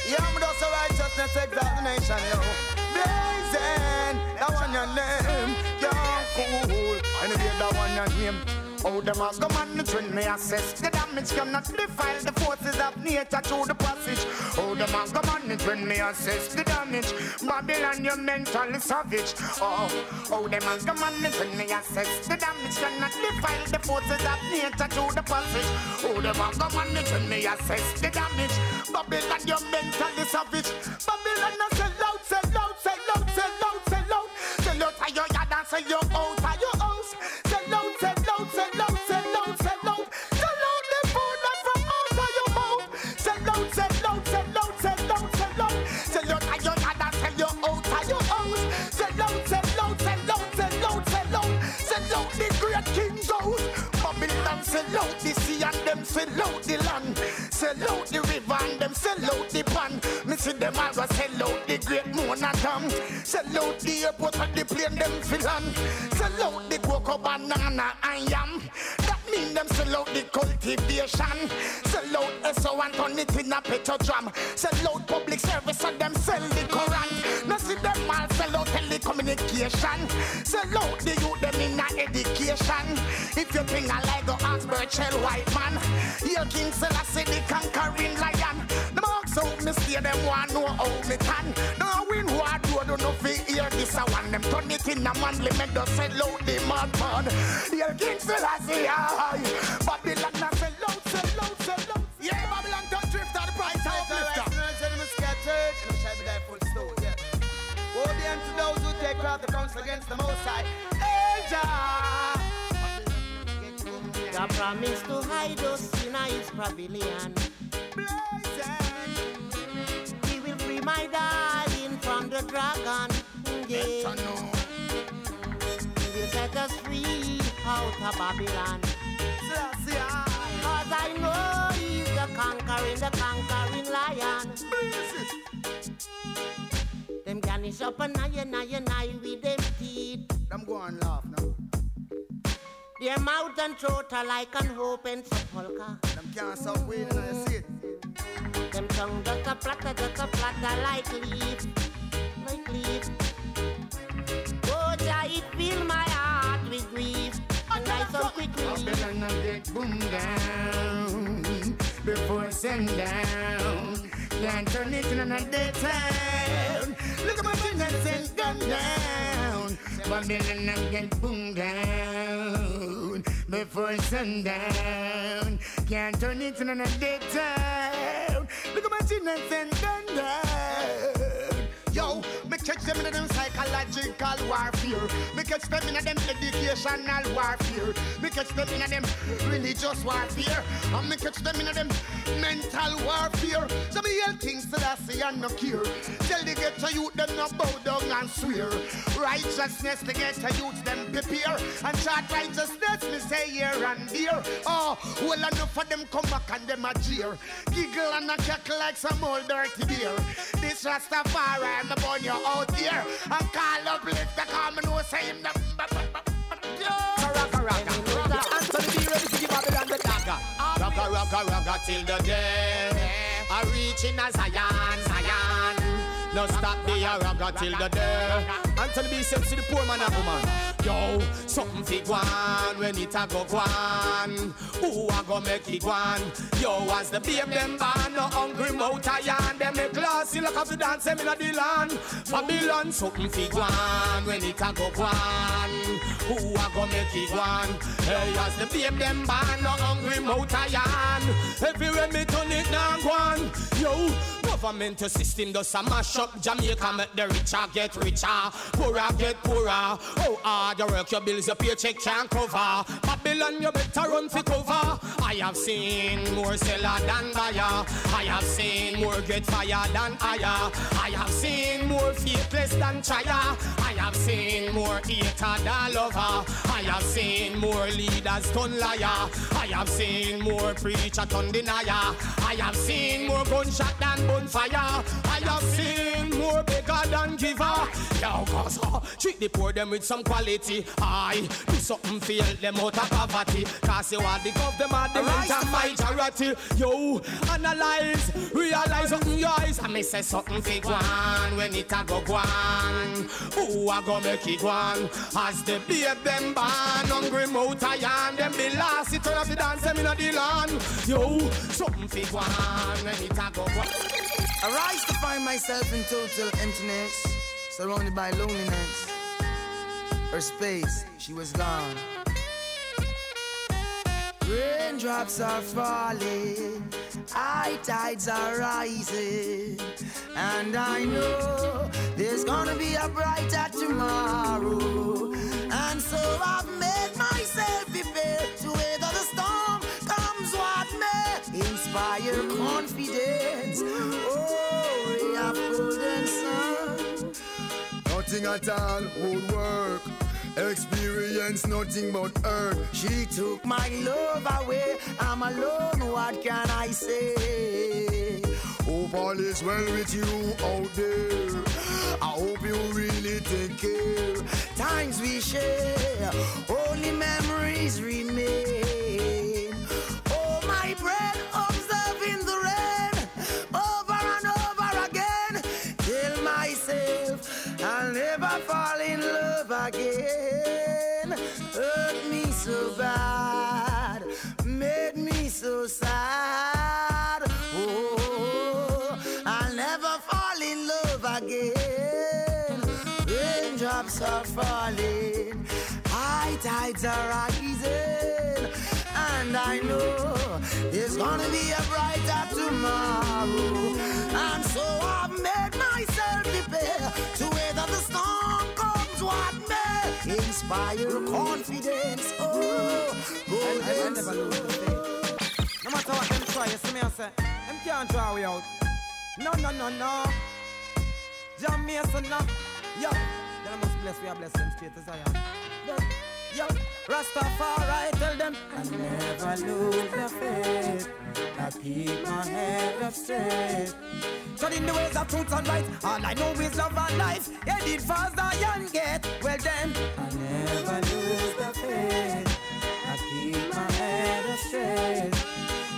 Yeah, I'm just a righteousness examination, yo. Blazing, that one your name. You're cool. Anyway, that one your name. Oh, them a go manage when me assess the damage cannot defile the forces of nature through the passage. Oh, them a go manage when me assess the damage. Babylon, you're mentally savage. Oh, oh, them a go manage when me assess the damage cannot defile the forces of nature through the passage. Oh, them a go manage when me assess the damage. Babylon, you're mentally savage. Babylon, I say loud, say you out of your house. Sell out, sell out, sell out, sell out, sell out. Sell out the food that's from out of your mouth. Sell out, sell out, sell out, sell out, sell out. Sell out of your mother, sell you out of your house. Sell out, sell out, sell out, sell out, sell out. Sell out the great king's house. Babylon sell out the sea and them sell out the land. Sell out the river and them sell out the pan. Me see them all go sell out the great monadam. Sell out the airport and the plane them fill on. Sell out the cocoa banana and yam. That mean them sell out the cultivation. Sell out SO and turn it in a petrodram. Sell out public service and them sell the Quran. No see them all sell out telecommunication. Sell out the youth them in a education. If you think I like go ask Birchell White man. Here King Selassie the conquering lion. The marks out me stay them want know how me can. No win what do do no fi hear this I want them turn it in a manly make the sell out the mud pod. Here King Selassie aye. Babylon take craft the counsel against the Most High. Jah. God promised to hide us in his pavilion. He will free my darling from the dragon. Yeah. He will set us free out of Babylon. Cause I know he's the conquering, the conquering lion. Them garnish up an eye and eye and eye with them teeth. Them go and laugh now. Their mouth and throat are like an open sepulchre. Them can't stop waiting and you see it. Them tongue just a flutter, just a flutter like leaf, like leaf. Oh, Jah, it fill my heart with grief, and I so quickly. Babylon a get boom down before sundown. Can't turn it in a daytime. Look at my and gun down. Babylon a get boom down before sundown. Can't turn it in a daytime. Look at my and gun down. Catch them in them psychological warfare. Me catch them in them educational warfare. Me catch them in them religious warfare. And me catch them in them mental warfare. So me yell things that I and no cure. Tell the ghetto youth them no bow down and swear. Righteousness the ghetto youth them prepare. And chart righteousness me say here and there. Oh, well enough of them come back and them a jeer. Giggle and a cackle like some old dirty beer. This Rastafari I'm born you out here and call up the come and know say him the rocka, Anthony be ready to give Babylon the dagger. Till the day. I reach in a Zion, Zion. No stop the rocka till the day. Anthony B said to the poor man and woman. Yo, something fi gwan when it a go gwan. Who a go make it gwan? Yo, as the babe them born, no hungry mouth a yarn. Them make classy like a fi dance them inna the land. Babylon, something fi gwan when it a go gwan. Who a go make it gwan? Hey, as the babe them born, no hungry mouth a yarn. Everywhere me turn it down gwan. Yo, government system does a mash up Jamaica, make the richer get richer, poorer get poorer. Oh, hard you work your bills, your paycheck can't cover. Babylon, you better run for cover. I have seen more seller than buyer. I have seen more get fire than higher. I have seen more faithless than trier. I have seen more hater than lover. I have seen more leaders turn liar. I have seen more preacher turn denier. I have seen more gunshot than bonfire. I have seen more beggar than giver. Yo, cause uh, treat the poor them with some quality. I do something feel them out of poverty. Cause you want the gov them are the mental majority. Yo, analyze, realize something your eyes. I may say something fake one when it a go gwan. Who a go make it gwan? As the babe them born, hungry mouth a yarn. Them be last, it turn up the dance them inna the land. Yo, something fake one when it a go gwan. I rise to find myself in total emptiness, surrounded by loneliness. Her space, she was gone. Raindrops are falling, high tides are rising, and I know there's gonna be a brighter tomorrow. And so I've made myself prepare to weather the storm. Comes what may, inspire confidence. Oh, Nothing at all would work. Experience nothing but hurt. She took my love away. I'm alone. What can I say? Hope all is well with you out there. I hope you really take care. Times we share, only memories remain. Again. Hurt me so bad, made me so sad. Oh, I'll never fall in love again. Raindrops are falling, high tides are rising, and I know there's gonna be a brighter tomorrow. Inspire confidence. Oh, golden No matter what them try, you see me I say, them can't draw we out. No, no, no, no. John Mason, no. Yo, then I must bless, we are blessed them straight as I am. Yo, Rastafari, tell them I never lose the faith. I keep my head up straight. Studying the ways of truth and right. All I know is love and life. Fast, I and get. Well then, I never lose the faith. I keep my head up straight.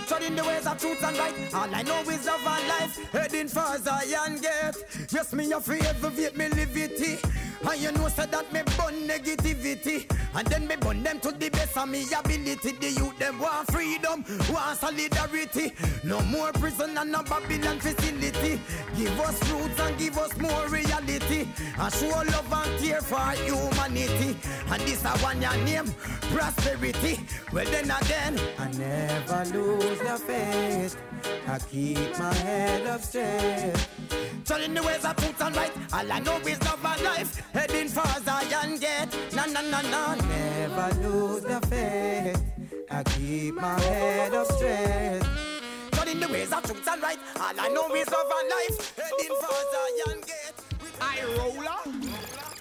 Studying the ways of truth and right. All I know is love and life. Heading for Zion gate. Yes, me afraid for it, me live it. And you know, say that me burn negativity. And then me burn them to the best of me ability. The youth them want freedom, want solidarity. No more prison and no Babylon facility. Give us roots and give us more reality. And show love and care for humanity. And this a one your name, prosperity. Well then again, I never lose the faith. I keep my head up straight. Telling the ways of truth and right. All I know is love and life. Heading for Zion gate. Na na na na. Never lose the faith. I keep my head up straight. Telling the ways of truth and right. All I know is love and life. Heading for Zion gate. I roller.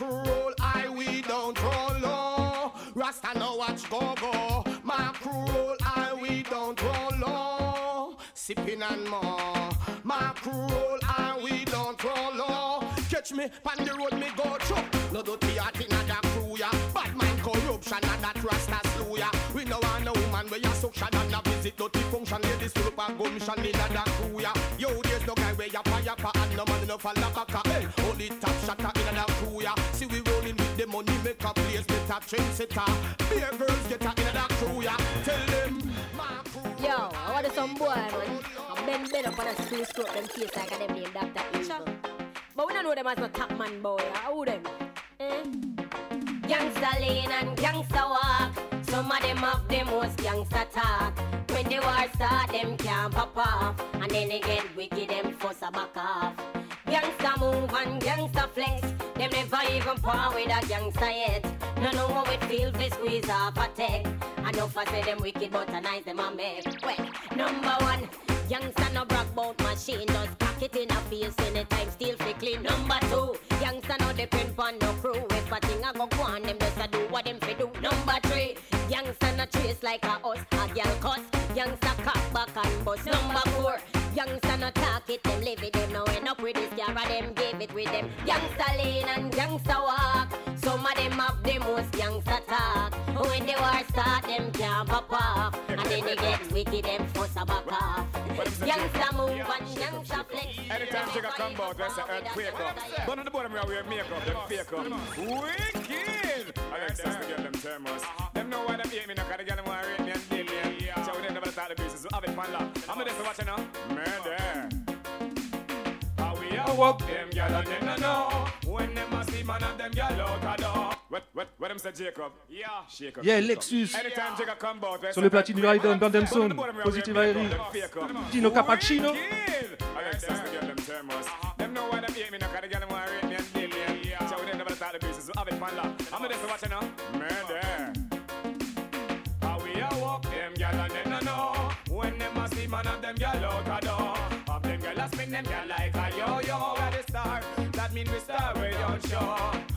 Roll, I we don't roll low. Rasta know watch go go. My roll, I we don't roll low. Sipping and more. My roll, I we don't roll low. Catch me on the road, me go through. No dirty heart in a crew ya. Bad mind corruption and that Rasta slew ya. We no want no woman where you suction and a visit dirty function. Ladies to look a gun mission in a crew ya. Yo, there's no guy where you fire and no man no fall a car. Hey, only top shotter a place, better trendsetter. Beer girls get a in a crew ya. Tell them. Yo, I want some boy, man. I bend bend up on a school stroke them face like a them named Dr. Evil. But we don't know them as no top man boy. How them? Eh? Gangsta lean and gangsta walk. Some of them have the most gangsta talk. When the war start, them can't pop off. And then they get wicked, them fuss a back off. Gangsta move and gangsta flex. Them never even part with a gangsta yet. No know how it feels to squeeze off a tech. I know for say them wicked, but I nice them a make. Well, number one. Youngster no brag bout machine, just pack it in a face anytime still fi clean. Number two, youngster no depend on no crew. If a thing a go go on, them just a do what them fi do. Number three, youngster no trace like a us, a girl cuss. Youngster cock back and bust. Number four, youngster no talk it, them live it, them no end up with this car, them give it with them. Youngster lean and youngster When the war start, them can't pop off. And then they get wicked, them fuss a back off. Youngster move and youngster flex. Anytime she come out, that's an earthquake up. But on the bottom, we wear makeup, them fake up. Wicked! Alexis to get them thermos. Uh-huh. Them know why them hate me, now, cause the girl them want rate me and deal me. So we never start the business, we have it pan lock. I'm gonna just watch it now. Murder. How we are walk them gyal and them no know When them a see man and them gyal out a door What, what, what them say, Jacob? Yeah. Jacob. Yeah. Lexus. Anytime Jacob come let's Sur le platine du Raiden, Bundle Sound, Positive Airy, Dino Cappuccino. That's the girl them thermos. Them know why them hate me, now, 'cause the girl them want rate me and me. So we didn't never start the business, so have it pan lock. I'm just watching now? Murder. How we a walk them and them no know When them a see man of them gyal out a door Of them a spin them like a yo-yo We're the star, that mean we star we don't show How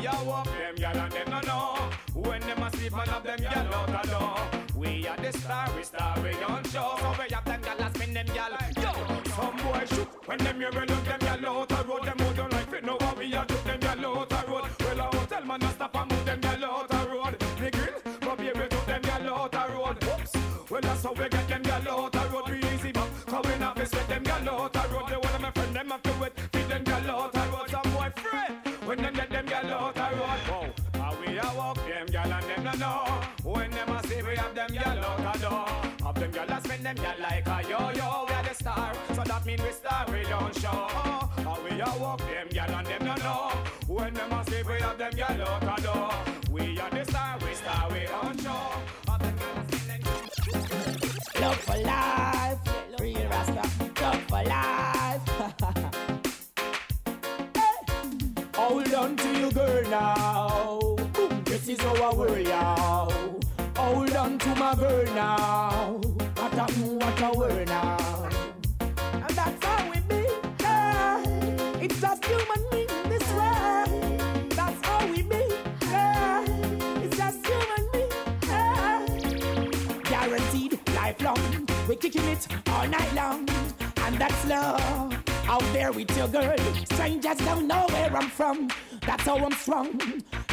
we a walk. Them gyal and them no know. When them a see man of them gyal out a door We are the star, we star we don't show. So we have them gyal a spin them gyal. Yo, some boy shoot When them here we look them gyal out a road Them them gyal like a yo-yo We are the star, so that mean we star we don't show How we a walk them gyal and them no know When them a see we have them gyal out a door We are the star, we star we don't show Have them gyal a spend them Love for life, real Rasta. Love for life. Hold on to your girl now. This is our worry out. Hold on to my girl now. What a a now. And that's how we be. Yeah. It's just human being this way. That's how we be. Yeah. It's just human being. Yeah. Guaranteed lifelong. We're kicking it all night long. And that's love. Out there with your girl. Strangers don't know where I'm from. That's how I'm strong.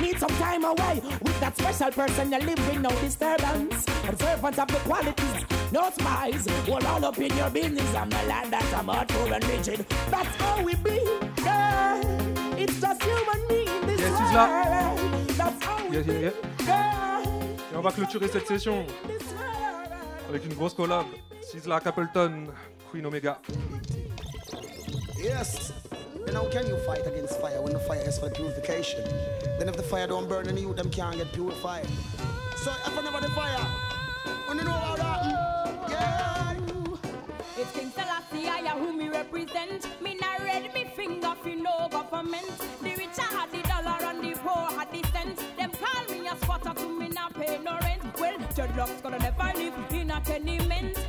Need some time away with that special person you live with no disturbance. Observant of the qualities, no spies. Well, all up in your business. I'm the land that I'm hardcore and rigid. That's how we be. Yeah. It's just human being this Yes, way. he's là. That's how we yeah. yeah. Et on va clôturer cette session avec une grosse collab. Sizzla Capleton, Queen Omega. Yes. And how can you fight against fire when the fire is for purification? Then if the fire don't burn in you, them can't get purified. So if I never the fire, when you know about that, yeah. It's King Selassie, I who me represent. Me not read me finger for no government. The rich had the dollar and the poor had the cent. Them call me a squatter to me not pay no rent. Well, dreadlocks gonna never live in a tenement.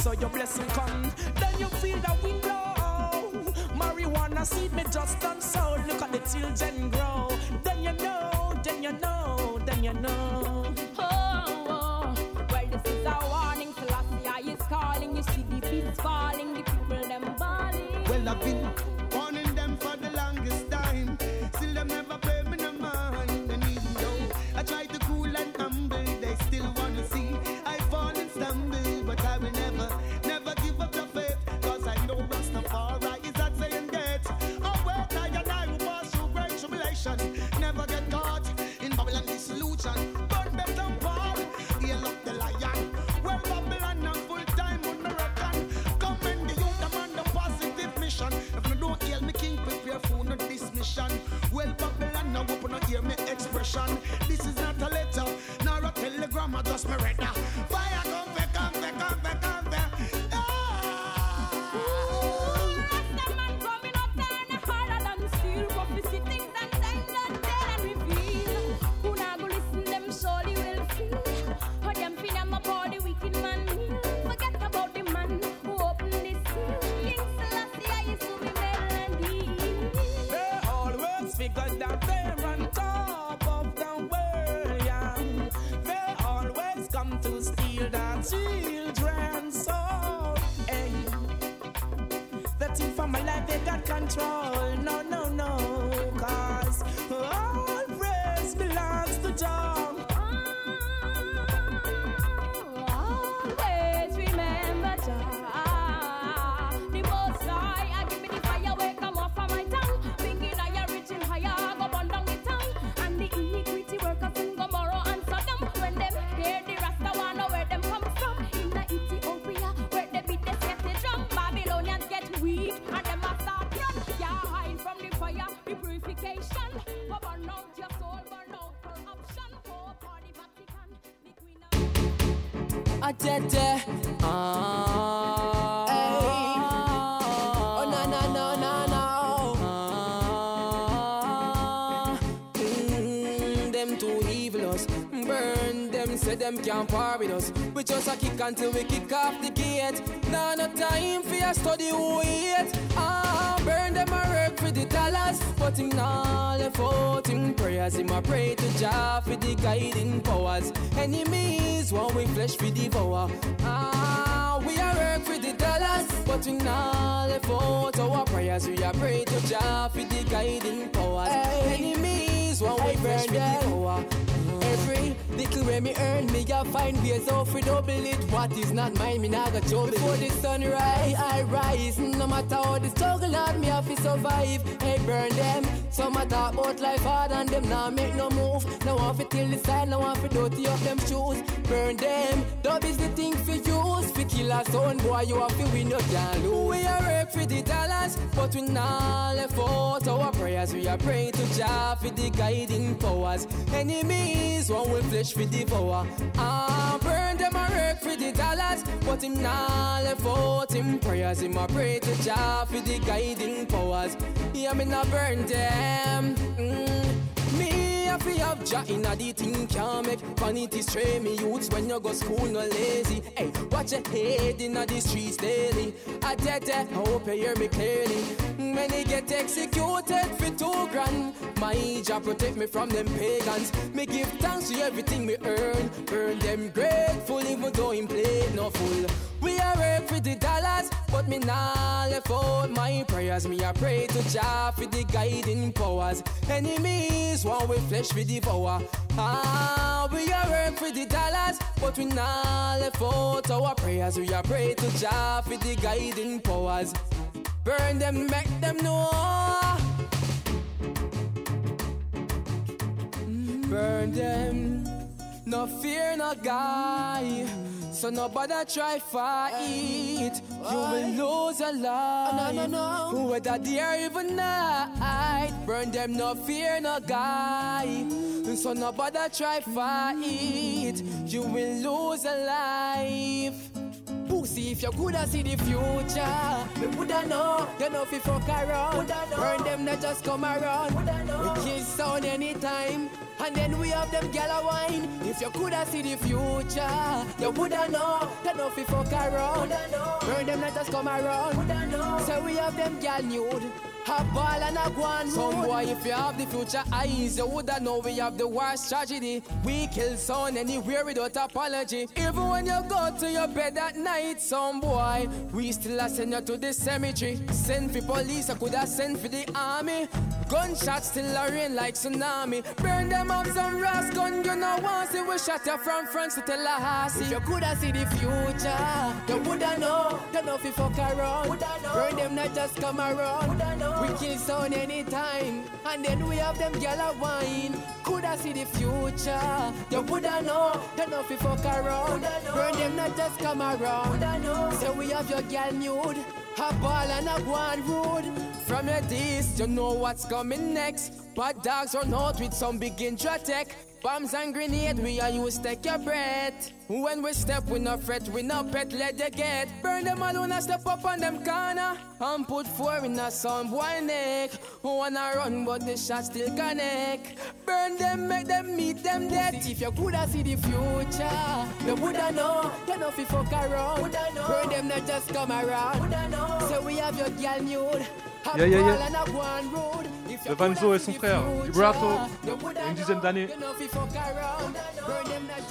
So your blessing come. Then you feel the wind blow. Marijuana seed me just done so. Look at the children grow. Then you know, then you know, then you know. Oh, oh. Well, this is a warning. Selassie is calling. You see the beats falling, the people them balling. Well, I've been for my life, they got control. Of Atete. Ah. Hey. Oh no no no no no. Ah. Mm, them too evil us. Burn them, say them can't par with us. We just a kick until we kick off the gate. Now no time for your study who wait. Ah, burn them a work for the dollars, but him nah left out in prayers. Him a pray to Jah for the guiding powers. Enemies want we flesh we devour. Ah, we a work for the dollars, but we nah left out our prayers. We a pray to Jah for the guiding powers. Enemies want we flesh we devour. Every little way me earn, me I find ways off we double it. What is not mine, me nah go trouble. Before the sun rise, I rise. No matter how the struggle hard, me have to survive. Hey, burn them. Some a talk about life hard and them nah make no move. Now want fi till the side, now want fi dirty up them shoes. Burn them. Dub is the thing for use. Fi kill a son, boy, you have to win, you can't lose. We are work for the dollars, but we nah left out our prayers. We are praying to Jah for the guiding powers. Enemies want we flesh fi devour. Ah, burn them a work for the dollars, but him nah left out him prayers. Him a pray to Jah for the guiding powers. Yeah, me nah burn them. Mm. Me a fi have Jah inna the thing can't make vanity stray me youths when you go school no lazy. Hey, watch your head inna the streets daily. I tell I hope you hear me clearly. When he get executed for two grand, my Jah protect me from them pagans. Me give thanks to everything me earn. Burn them grateful even though him play no fool. We are work for the dollars, but me nah left out my prayers. Me a pray to Jah for the guiding powers. Enemies want we flesh we devour. Ah, we are work for the dollars, but we nah left out our prayers. We a pray to Jah for the guiding powers. Burn them, make them know. Burn them, no fear, no guy. So nobody try fight. You will lose a oh, life. No, no, no. Whether day or even night. Burn them, no fear, no guy. So nobody try fight. You will lose a life. Pussy, if you coulda see the future, me woulda know. You know if you fuck around, burn them not just come around. We kill sound anytime, and then we have them gyal a wine. If you coulda see the future, you woulda know. You know if you fuck around, burn them not just come around. So we have them gyal nude. Ball and a Some boy, if you have the future eyes, you woulda know we have the worst tragedy. We kill son anywhere without apology. Even when you go to your bed at night, some boy, we still a send you to the cemetery. Send for police, I coulda send for the army. Gunshots still a rain like tsunami. Burn them up some rust gun, you know once it was shot you from France to Tallahassee. If you coulda see the future, you woulda know. You know if you fuck around, burn them not just come around. We kill sound anytime, and then we have them gyal a wine. Coulda see the future, you woulda know. You know if you fuck around, burn them not just come around. So we have your gyal nude. A ball and a one rude. From your east, you know what's coming next. Bad dogs run out with some big intratech. Bombs and grenade, we are use take your breath. When we step, we no fret, we no pet, let they get. Burn them alone and step up on them corner. And put four in a some boy neck. Who wanna run, but the shot still connect. Burn them, make them meet them dead. If you coulda see the future, you woulda know. You know you fuck around. Burn them, not just come around. So we have your girl nude. Yeah, De Vanzo et son frère, Vibrato, une dizaine d'années.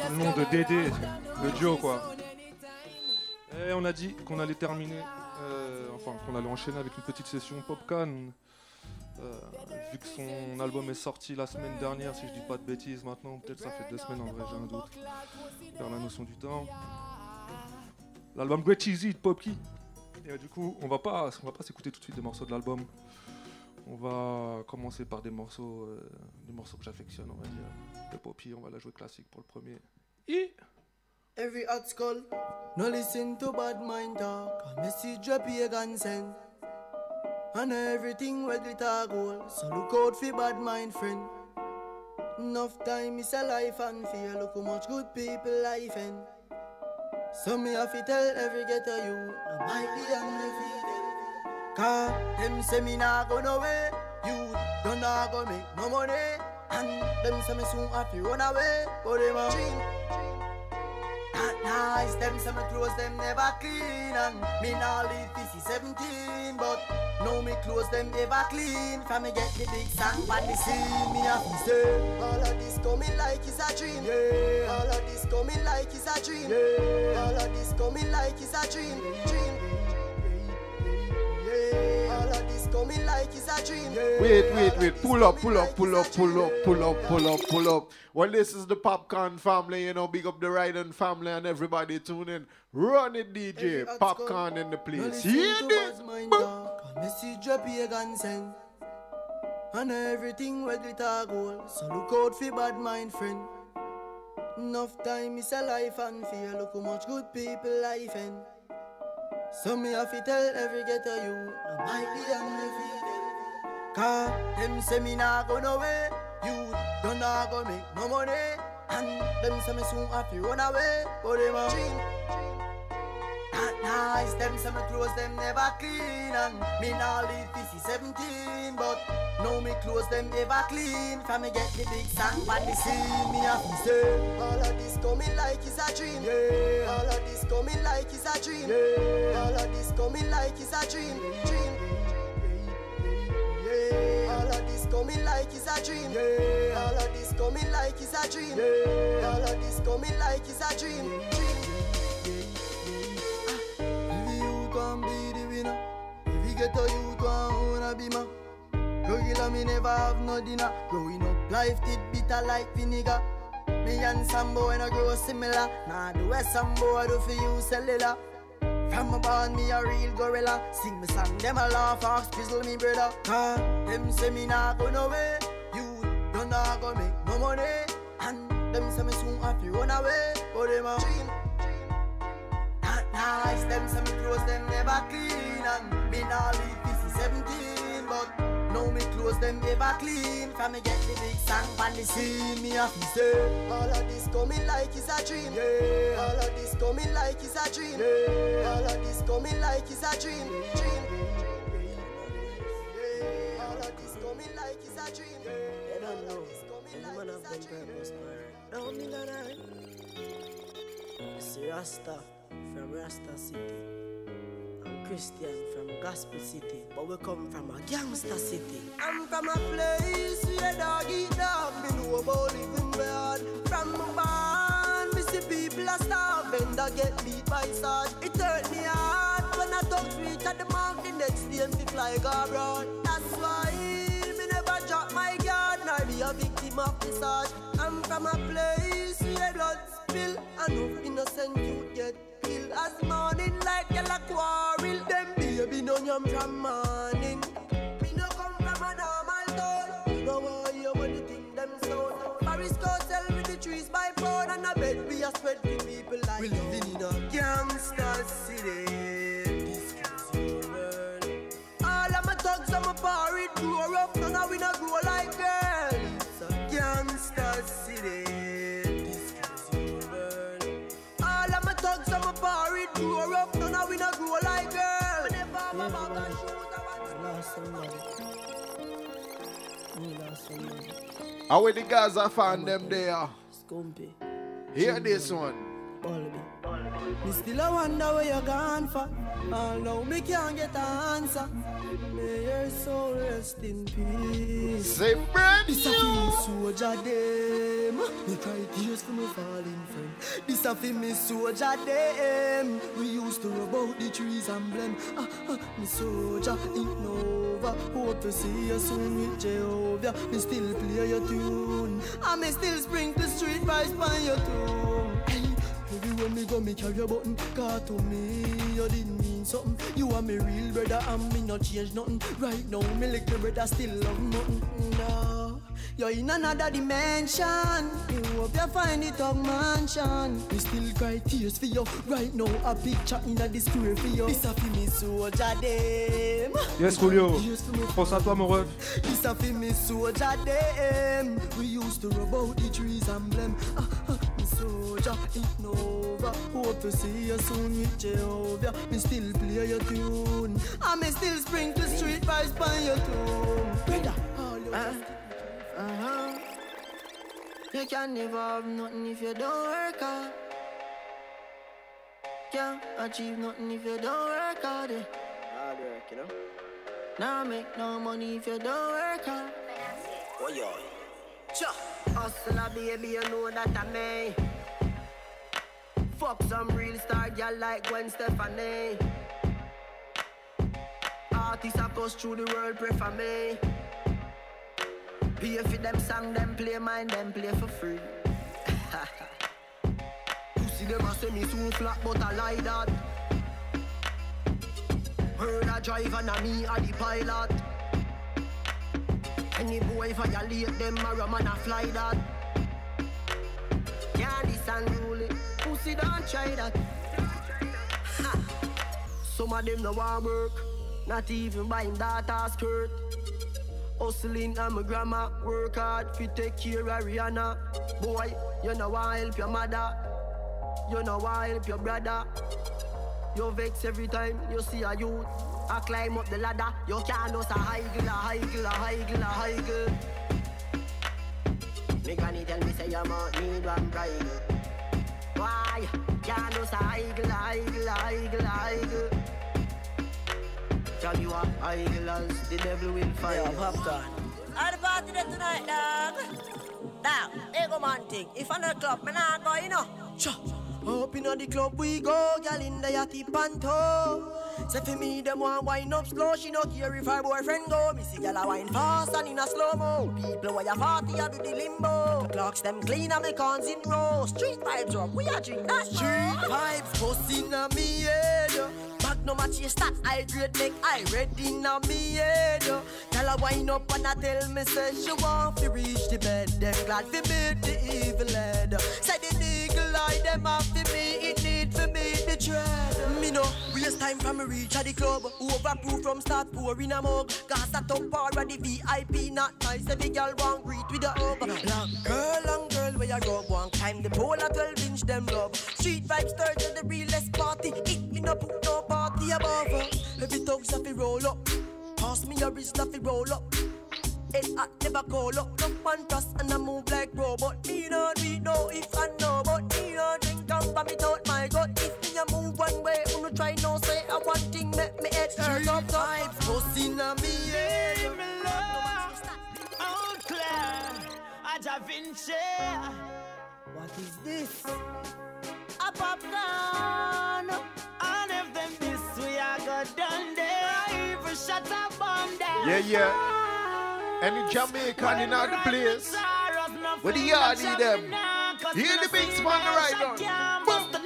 Le nom de Dédé, le duo quoi. Et on a dit qu'on allait terminer euh, enfin qu'on allait enchaîner avec une petite session Popcan. Euh, vu que son album est sorti la semaine dernière, si je dis pas de bêtises maintenant, peut-être ça fait deux semaines en vrai, j'ai un doute. Vers la notion du temps. L'album Great Cheesy de Poppy. Et euh, du coup, on va pas, on va pas s'écouter tout de suite des morceaux de l'album. On va commencer par des morceaux, euh, des morceaux que j'affectionne, on va dire. De Poppy, on va la jouer classique pour le premier. Every hot skull, no listen to bad mind talk. A message a pagan send. And everything where glitter gold. So look out for bad mind friend. Enough time is a life and fear. Look how much good people life in. So me have to tell every ghetto you, no might be undefeated. Cause them say me nah go nowhere. You don't nah go make no money. And them say me soon have to run away. But them a dream. Not nice, them say me clothes them never clean And me nah live 17 But now me clothes them ever clean. From me get the big song on the scene Me to say All of this coming like it's a dream. Yeah. All of this coming like it's a dream. Yeah. All of this coming like it's a dream. Dream coming like it's a dream Wait, wait, wait. Pull up, pull up, pull up, pull up, pull up, pull up, pull up. Well, this is the Popcaan family, you know. Big up the Ryden family and everybody tune in. Run it, DJ. Popcaan in the place. Hear this? mind talk A message a pagan send And everything where glitter gold So look out for bad mind friend Enough time is a life and fear Look how much good people life in So me have to tell every ghetto you No might be undefeated Cause them say me nah go nowhere. You don't nah go make no money. And them say me soon have to run away. But them a dream not nice, them some clothes them never clean And me nah live this is 17 But now me clothes them ever clean From me get the big song on the scene Me have to say All of this coming like it's a dream yeah. All of this coming like it's a dream yeah. All of this coming like it's a dream Dream yeah. All of this coming like it's a dream yeah. All of this coming like it's a dream yeah. All of this coming like it's a dream Dream get a one wanna be ma Regular me never have no dinner. Growing up life did bitter like vinegar. Me and some boy no grow similar. Nah the way some boy do for you cellular. From a born me a real gorilla. Sing me song them a laugh ask chisel me brother. Cause them say me nah go nowhere. You don't nah go make no money. And them say me soon have to run away. But them a dream not nice, them say me clothes them never clean And me nah live this is 17 But now me clothes them ever clean From me get the big song on the scene Me have to say All of this coming like it's a dream yeah. All of this coming like it's a dream yeah. All of this coming like it's a dream Dream yeah. All of this coming like it's a dream They don't know. Every man have them purpose, man. Don't mean that I. It's Rasta from Rasta City. I'm Christian from Gospel City, but we come from a gangster city. I'm from a place where dog eat dog Me know about living bad. From my barn, me see people a starve Vendor get beat by sarge It hurt me hard when I talk reach at the mark The next day me fly abroad. That's why me never drop my guard Nor be a victim of the sarge I'm from a place where blood spill And no innocent youth get killed As morning like yellow quarrel. Them baby no yam from morning. Me no come from a normal town. Why you when you think them sound Paris go sell with the trees by pound And a bed we a spread for people like We living in a gangster city. This is your world All of my thugs and my party grow up None of we no grow like girl of my thugs and my party grow up None of we no grow like girl Whenever I'm about to shoot Lost somebody. Me lost somebody. How with the Gaza fan them there? Scumpy. Hear this one. Me still a wonder where you gone for. Although me can't get an answer. May your soul rest in peace. Say brand This a feel soldier them. Me cry tears for my falling friend. This a feel me soldier them. We used to rub out the trees and blame. Ah, ah, me soldier in Nova. Hope to see you soon with Jehovah. Me still play your tune. And me still sprinkle street vibes by your tune. Everywhere me go, me carry a button. Cause to me, you didn't mean something. You are me real brother, and me not change nothing. Right now, me little brother still love nothing. No, you're in another dimension. You hope you find it on mansion. We still cry tears for you. Right now, a picture in a display for you. This a fi me soldier them. Yes, Julio. Pense à toi, mon ref. This a fi me soldier them. We used to rub out the trees and blame. Ah, ah, me soldier it over. Hope to see you soon with Jehovah. Me still play your tune. And me still sprinkle street vibes by your tune. Brother, all you Uh, uh-huh. You can never have nothing if you don't work hard. Can't achieve nothing if you don't work hard. eh. Hard work, you know. Now make no money if you don't work hard. Oh, yo. Cha. Hustler, baby, you know that I'm may. Fuck some real star girl like Gwen Stefani. Artists goes through the world, pray for me. Pay for them song, them play mine, them play for free. Pussy them a say me so flat, but I lie that. A driver, na me a the pilot. Any boy violate them, a man a fly that. Yeah, this unruly. Pussy don't try that. Ha. Some of them no want work, not even buying data skirt. Hustling and my grandma work hard fi take care of Rihanna. Boy, you know want help your mother, you know want help your brother. You vex every time you see a youth. I climb up the ladder, you can't just a higgle, a higgle, a higgle, a higgle. Me granny tell me say you might need one bridle. Why? Can't just a higgle, a higgle, a higgle, a higgle. Tell you a higgle as the devil will find. Yeah, Popcaan. At the party there tonight, dog. Now, there go man thing. If I'm not club, me not go, you know. Cha. Up inna the club we go, girl in the yachty panto. Say for me, them want wine up slow. She no care if her boyfriend go. Me see girl a wine fast and in a slow mo. People where you party, I do the limbo. The Clocks them clean and me cons in row. Street vibes up, we a drink that Street vibes, bust inna me head. Magnum a chase that I grade make I red inna me head. Girl a wine up and I tell me say she want to reach the bed. Them glad fi meet the evil head. Say the eagle eye them to me. It need for me the tread. Me no waste time from me reach at the club. Overproof from start pouring a mug. Gas that up already VIP not nice. Every girl want greet with a hug. Long girl, long girl, where you go? One time the pole at 12 inch them love. Street vibes stir to the realest party. Yeah, yeah. Any Jamaican in the place. Where the yard need them. Hear the big from right on. Boom.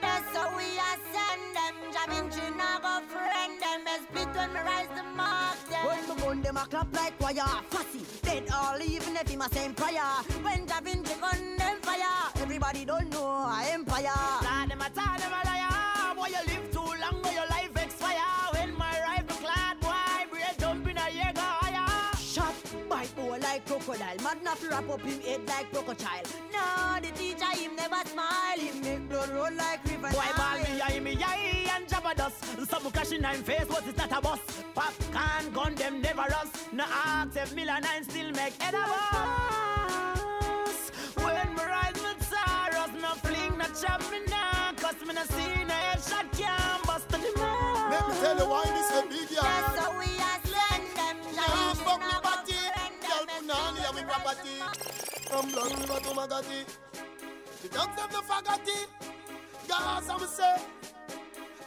That's how we are send them. Jah Vinci now go friend them. Best split when me rise the mark them. When me gun them a clap like choir Fussy, dead all even if him a same prayer When Da Vinci gun them fire Everybody don't know a empire Lord, them a talk, them a liar. Boy, you live crocodile Mad enough to wrap up him head like crocodile No, the teacher him never smile Him make blood roll like river Boy, ball me, eye me, eye and jabba dust. Some cash in nine face, but it's not a bus. Pop can gun them never rust. No ask if million nine still make head a bus. When me rise with sorrows, no fling, no chop me now. Cause me no see no headshot can bust to the man. Let me tell you why this a big yard. That's how we are send them. Nah, Jah Vinci fuck now me go body. friend Girl, them. punani and me property. I'm blood river to Magati. The dogs have no fagati. Gas Yes, I'm say.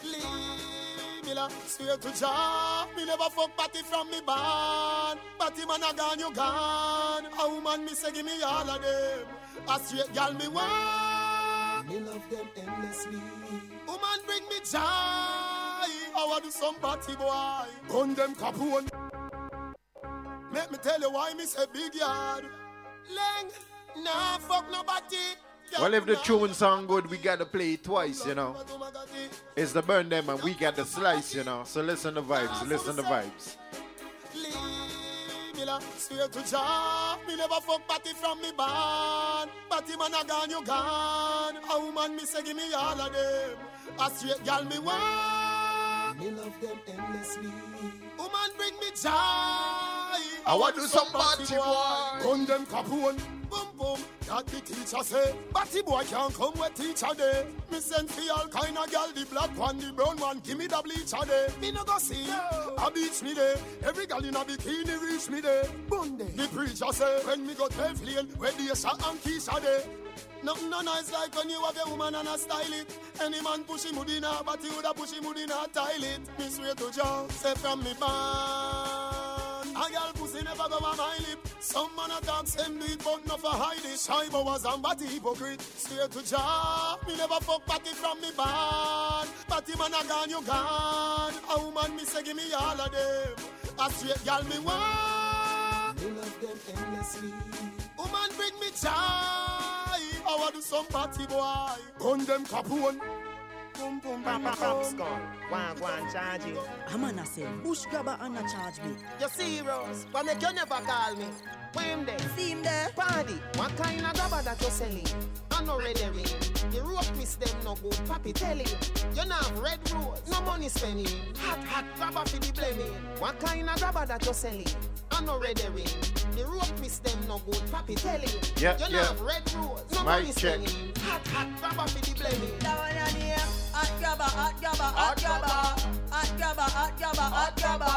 Leave me la, swear to Jah. Me never fuck party from me band. Party man a gone, you gone. A woman me say give me all of them. A straight gal me want. Me love them endlessly. Woman bring me joy. I want do some party boy. Gun them capone. Let me tell you why me say big yard. Leng, nah fuck nobody. Well, if the tune sound good, we gotta play it twice, you know. It's the burn them and we got the slice, you know. So listen to vibes, listen to vibes. Swear to Jah, me never fuck party from me band. Party man a gone, you gone. A woman me say give me all of them. A straight gal me want. Me love them endlessly. Woman bring me joy. I want to do some party boy. Gun them capone. Boom boom. That the teacher say. Party boy can't come with teacher day. Me send for all kind of gal. The black one, the brown one. Give me the bleacher day. Me no go see. A beach me day. Every gal in a bikini reach me day. Bunde. The preacher say. When me go tell flame. Where the shot and Keisha day. Nothing no nice like when you have a woman and a style it. Any man push him would in her, but you would a push him would in her tile it. Me swear to Jah, say from me band. A girl pussy never go on my lip. Some man a talk same do it, but not for hide it. Shy was and body hypocrite. Swear to Jah, me never fuck party from me band. Party man a gone, you gone. A woman me say give me all of them. A straight girl me want. Me love them endlessly. Woman bring me joy. I want do some party boy. Gun them capone. Boom boom bam bam bam skull. One, one, charge it. I'm gonna say bush grabber and a charge me. You serious? Why make you never call me? Where him there? See him there? Party. What kind of grabber that you selling? I no red herring. The rope twist them no good. Papi telling you not have red rose. No money spending. Hot hot grabber for the blaming. What kind of grabber that you selling? I no red herring. The rope twist them no good. Papi telling you Yeah, you yeah. have red rose. No Mic money check. spending. Hot hot grabber for the blaming. That one on here. Hot grabber, hot grabber, hot grabber. Hot grabber, hot grabber, hot grabber.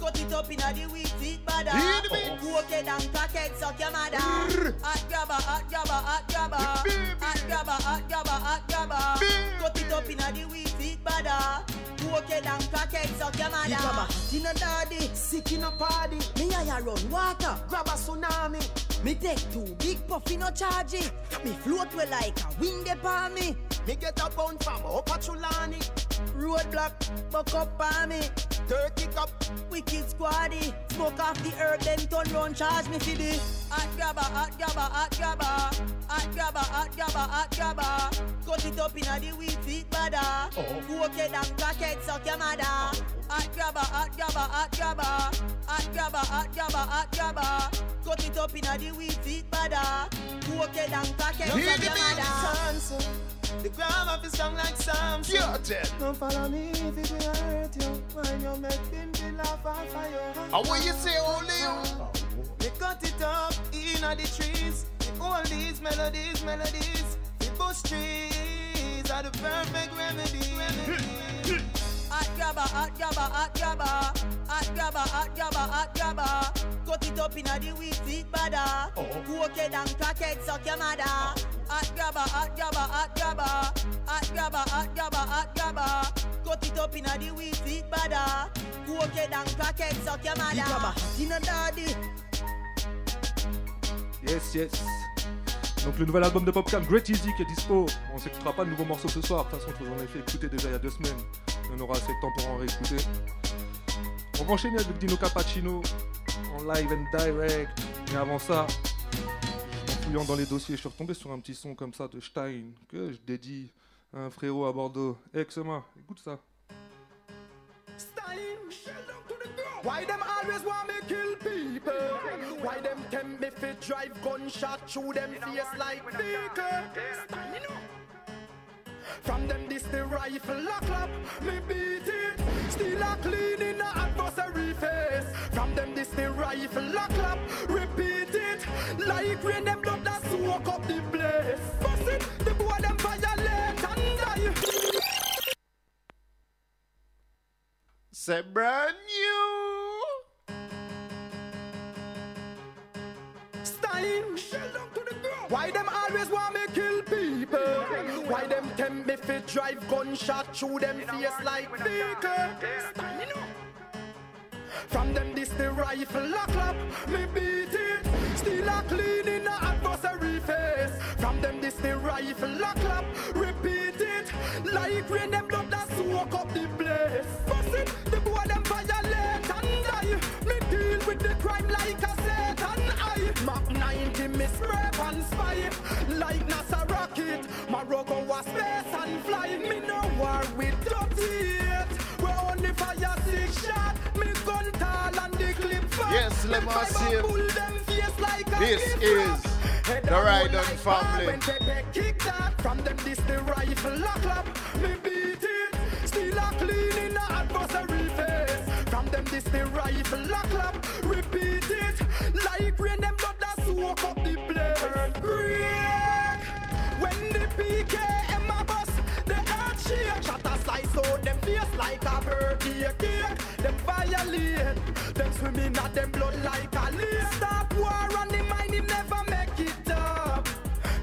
Cut it up inna the wheat seed bada. Hear the beat. Cook it down, crackhead, suck your mother. Hot grabber, hot grabber, hot grabber. Hot grabber, hot grabber, hot grabber. Cut it up inna the wheat seed bada. Cook it down, crackhead, suck your mother. The grabber hot in a daddy. Sick in a party. Me I run water. Grab a tsunami. Me take two big puffy no charge it. Me float well like a wind upon me. Me get a pound from a Chulani. Roadblock, buck up on me. Turkey cup. Wicked squaddy. Smoke off the herb, then turn round, charge me for the hot grabber, hot grabber, hot grabber. Hot grabber, hot grabber, hot grabber. Cut it up inna the wheat seed bada. Cook it and crackhead, suck your mother. Hot grabber, hot grabber, hot grabber. Hot grabber, hot grabber, hot grabber. Cut it up inna the wheat seed bada. Cook it and crackhead, Hear suck the your beat. mother. The grab his strong like Samson. Yeah, then. Don't follow me if it will hurt you. When you make be laugh off fire. And what you say, only you? We cut it up in all the trees. All these melodies, melodies. The bush trees are the perfect remedy. remedy. Hot grabber, hot grabber, hot grabber. Hot grabber, hot grabber, hot grabber. Cut it up inna the wheat seed bada. Oh. Cook it and crackhead, suck your mother. Oh. Hot grabber, hot grabber, hot grabber. Hot grabber, hot grabber, hot grabber. Cut it up inna the wheat seed bada. Cook it and crackhead, suck your mother. inna daddy. Yes, yes. Donc le nouvel album de Popcam, Great Easy, qui est dispo. On s'écoutera pas de nouveaux morceaux ce soir. De toute façon, je vous ai fait écouter déjà il y a deux semaines. On aura assez de temps pour en réécouter. On va enchaîner avec Dino Cappuccino en live and direct. Mais avant ça, en fouillant dans les dossiers, je suis retombé sur un petit son comme ça de Stein que je dédie à un frérot à Bordeaux. Exema, écoute ça. Why them always want me kill people? Why them tempt me fi drive gunshot through them face like vehicle? Stand up. From them this the rifle lock up, me beat it. Still a clean in the adversary face. From them this the rifle lock up, repeat it. Like rain them blood that soak up the place. Bust it, the boy them Say brand new. Stein. Why them always want me kill people? Why them tempt me fi drive gunshot through them face like vehicle. From them this the rifle lock up, me beat it. Still a clean in a adversary face. From them this the rifle lock up, repeat it. Like rain them blood that soak up the place. Bust it, the boy them violate and die. Me deal with the crime like a Satan eye. Mach 90 me spray and spy. Like NASA rocket, my rogo was space and fly. Me no war with dirty Yes, let me see him. Pull them face like This is the roll like family. When Pepe kick that from them this the rifle lock up. Me beat it. Still a clean in a adversary face. From them this the rifle lock up. Repeat it. Like rain them blood that soak up the place. Break. When the PKM a bust, the earth shake. Shot a slice out them face like a. Them violate, them swimming at them blood like a lake. Stop war and the mind him never make it up.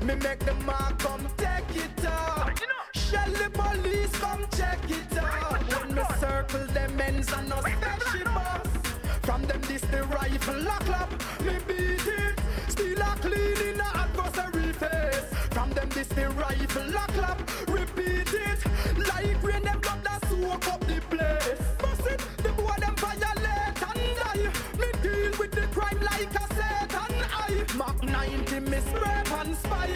Me make the mark come take it up. Shell the police come check it up. When me circle them ends and no special boss. From them this the rifle lock up, me beat it. Still a clean in a adversary face. From them this the rifle lock up, repeat spy.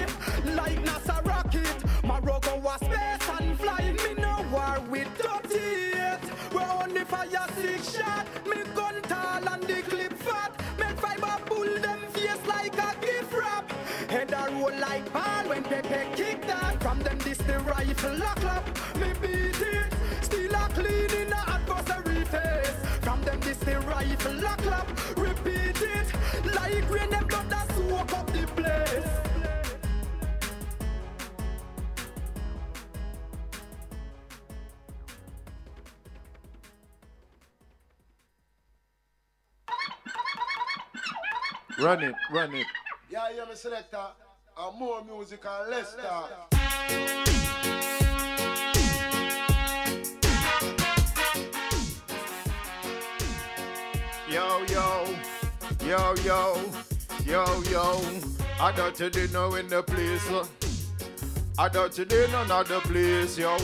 Like NASA rocket, my rogo was space and fly. Me no war with dirty it. We only fire six shot. Me gun tall and the clip fat. Make fiber pull them face like a gift wrap. Head a roll like ball when Pepe kick that. From them this the rifle lock up. Me beat it. Still a clean in a adversary face. From them this the rifle lock up. Run it, run it. Yeah, yeah, me selector. And more music and less talk. Yo, yo, yo, yo, yo, yo. I don't you know in the place. I don't you know not the place, yo.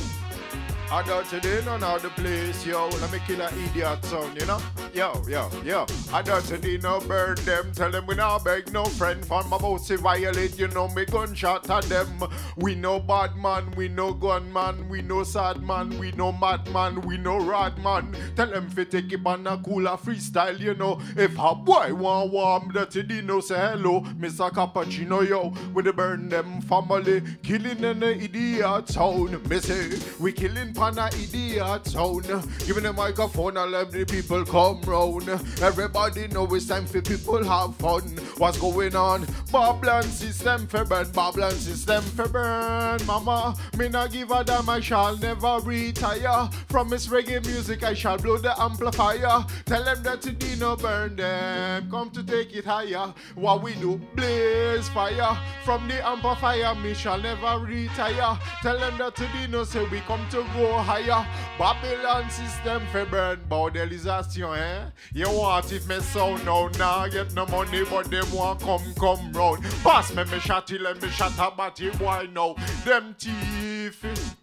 I don't you know not the place, yo. Let me kill an idiot son, you know? Yo, yo, yo. I don't you know burn them. Tell them we not beg no friend from about to violate, you know me gunshot at them. We no bad man, we no gun man, we no sad man, we no mad man, we no rad man. Tell them fi take it on a cooler freestyle, you know. If a boy want warm, dirty Dino say hello, Mr. Cappuccino, yo. We the burn them family, killing in the idiot town. Me say, we killing pan a idiot town. Giving the microphone and let the people come round. Everybody know it's time for people have fun. What's going on? Babylon system for burn, Babylon system for burn. Mama, me not give a damn, I shall never retire. From this reggae music, I shall blow the amplifier. Tell them that to Dino burn them. Come to take it higher. What we do, blaze fire. From the amplifier, me shall never retire. Tell them that to Dino say we come to go higher. Babylon system for burn. Bordelisation, eh? You want if me sound now, nah, get no money, but them want come, come round. Pass me, me shotty, let me shot a batty boy now. Them thief.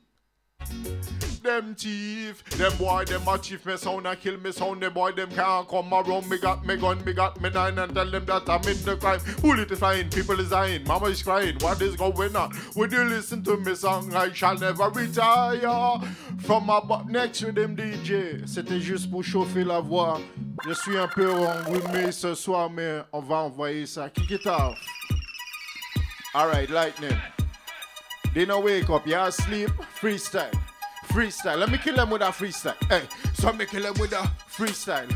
Them thief, them boy, them a chief me sound and kill me sound. Them boy, them can't come around. Me got me gun, me got me nine, and tell them that I'm in the crime. Bullet is flying, people is dying, mama is crying. What is going on? Would you listen to me song? I shall never retire. From my butt next to them DJ. C'était juste pour chauffer la voix. Je suis un peu enrhumé ce soir, mais on va envoyer ça. Kick it off. Alright, lightning. They no wake up, you asleep. Freestyle. Freestyle. Let me kill them with a freestyle. Hey, so me kill them with a freestyle.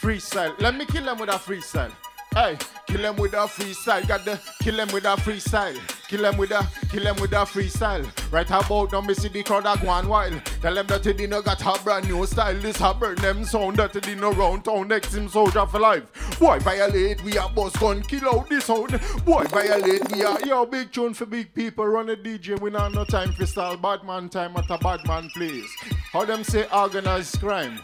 Freestyle. Let me kill them with a freestyle. Hey, kill them with a freestyle. Got the kill them with a freestyle. Kill them with a kill them with a freestyle. Right about now, me see the crowd a go on wild. Tell them that they no got a brand new style. This a burn them sound that they no round town. Next him soldier for life. Boy, violate, we are boss gun, kill out this sound. Boy, violate, we are yo big tune for big people. Run a DJ, we not no time for style. Bad man time at a bad man place. How them say organized crime?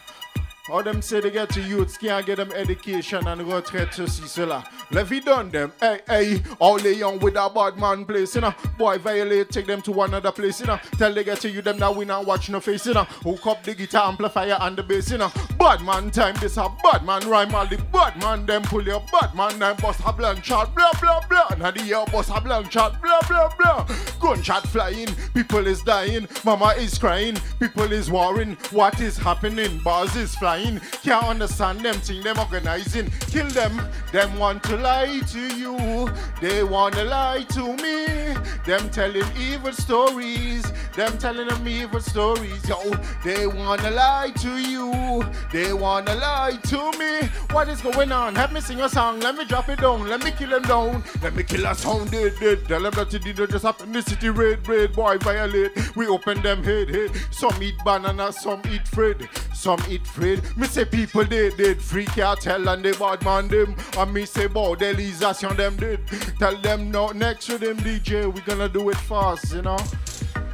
How them say they get to youths can't get them education and retraite ceci cela. Levy done them, hey hey. All they young with a bad man place, you know. Boy violate, take them to another place, you know. Tell they get to you them that we not watch no face, you know. Hook up the guitar amplifier and the bass, you know. Bad man time, this a bad man rhyme. All the bad man them pull your bad man them bust a blank shot, blah blah blah. Now the year bust a blank shot, blah blah blah. Gunshot flying, people is dying, mama is crying, people is warring. What is happening? Bars is flying. Can't understand them thing them organizing. Kill them. Them want to lie to you. They wanna lie to me. Them telling evil stories. Them telling them evil stories. Yo, they wanna lie to you. They wanna lie to me. What is going on? Have me sing a song. Let me drop it down. Let me kill them down. Let me kill a sound. Dead, dead. Tell them that it did just happen. The city red, red boy violate. We open them head, head. Some eat banana, some eat Fred. Some eat Fred. Me say people dead, dead. Free cartel and they bad man them. And me say bordelisation them dead. Tell them no next to them DJ. We gonna do it fast, you know?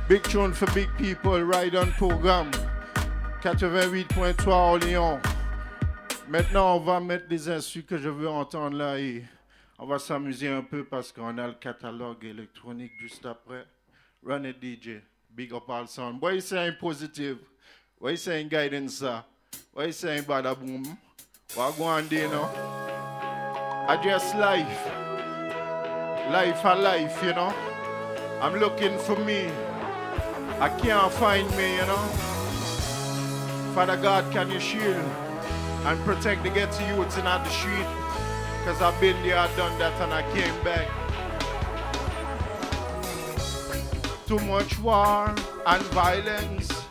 Big tune for big people. Ride on programme. 88.3 Orléans. Maintenant, on va mettre des instruments que je veux entendre là on va s'amuser un peu parce qu'on a le catalogue électronique juste après. Run it DJ. Big up all sound. What you saying positive? What you saying guidance? What you saying bada boom? What go on there now? I just life. Life a life, you know. I'm looking for me. I can't find me, you know. Father God, can you shield and protect the ghetto youths in the street? Because I've been there, I've done that, and I came back. Too much war and violence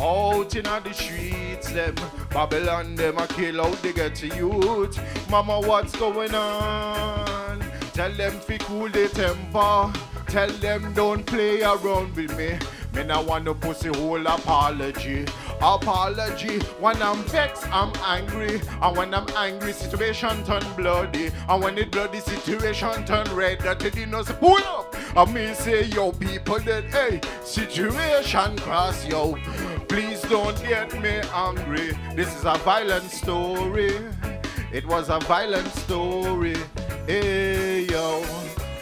out in the streets. Them Babylon, them a kill out the ghetto youth. Mama, what's going on? Tell them fi cool the temper. Tell them don't play around with me. Me nah want no pussy whole apology. Apology. When I'm vexed, I'm angry. And when I'm angry, situation turn bloody. And when it bloody, situation turn red. That they know say pull up. And me say, yo, people that, hey, situation cross, yo. Please don't get me angry. This is a violent story. It was a violent story. Hey, yo.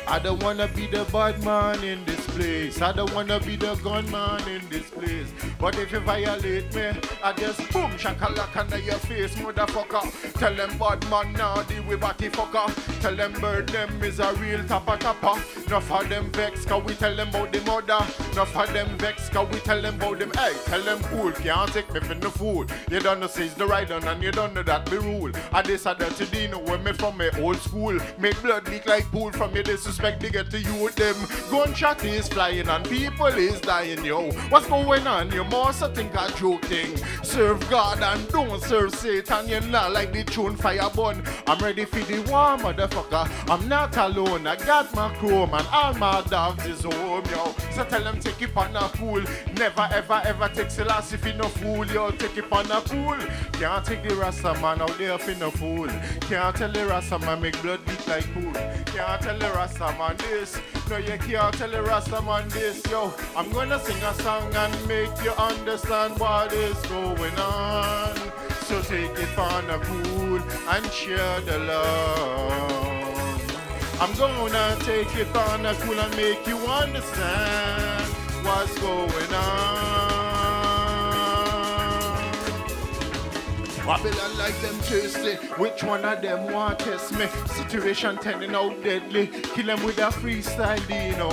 I don't wanna be the bad man in this place. I don't wanna be the gunman in this place. But if you violate me, I just boom shakalaka under your face, motherfucker. Tell them bad man now deal with body fucker. Tell them bird them is a real tapper tapper. Enough of them vex, cause we tell them about the mother. Enough of them vex, cause we tell them about them. Hey, tell them cool, can't take me for no fool. You don't know say it's the right one and you don't know that be rule. I this a dirty Dino when me from me old school. Make blood leak like pool from your disrespect they get to you with them. Gunshot is flying and people is dying, yo. What's going on? You must think a joke thing. Serve God and don't serve Satan. You not like the tune fire bun. I'm ready for the war, motherfucker. I'm not alone. I got my chrome and all my dogs is home, yo. So tell them take it on a fool. Never ever ever take Selassie if you no fool, yo. Take it on a fool. Can't take the Rasta man out there for no fool. Can't tell the Rasta man make blood beat like pool. Can't tell the Rasta man this. No, you can't tell the Rasta man this, yo. I'm gonna sing a song and make you understand what is going on. So take it on a cool and share the love. I'm gonna take it on a cool and make you understand what's going on. Babylon like them thirsty. Which one of them want test me? Situation turning out deadly. Kill them with a freestyle, Dino.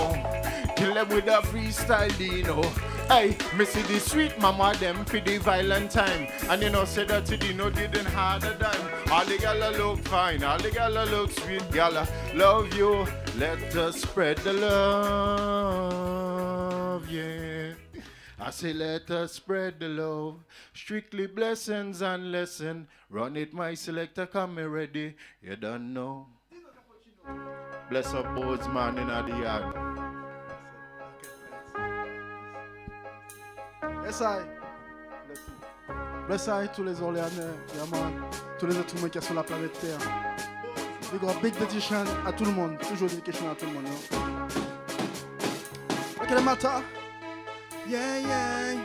Kill them with a freestyle, Dino. Hey, me see the sweet mama them for the violent time. And you know, say that to Dino didn't have a dime. All the gala look fine, all the gala look sweet, gala. Love you, let us spread the love, yeah. I say, let us spread the love. Strictly blessings and lesson. Run it, my selector, come me ready. You don't know. Bless up boys, man, in the yard. Yes, I. Bless I tous les Orléanais, yeah, man. tous les êtres humains qui sont sur la planète Terre. Big up, big dedication à tout le monde. Toujours dedication à tout le monde. Yo. Ok, le matin. Yeah, yeah.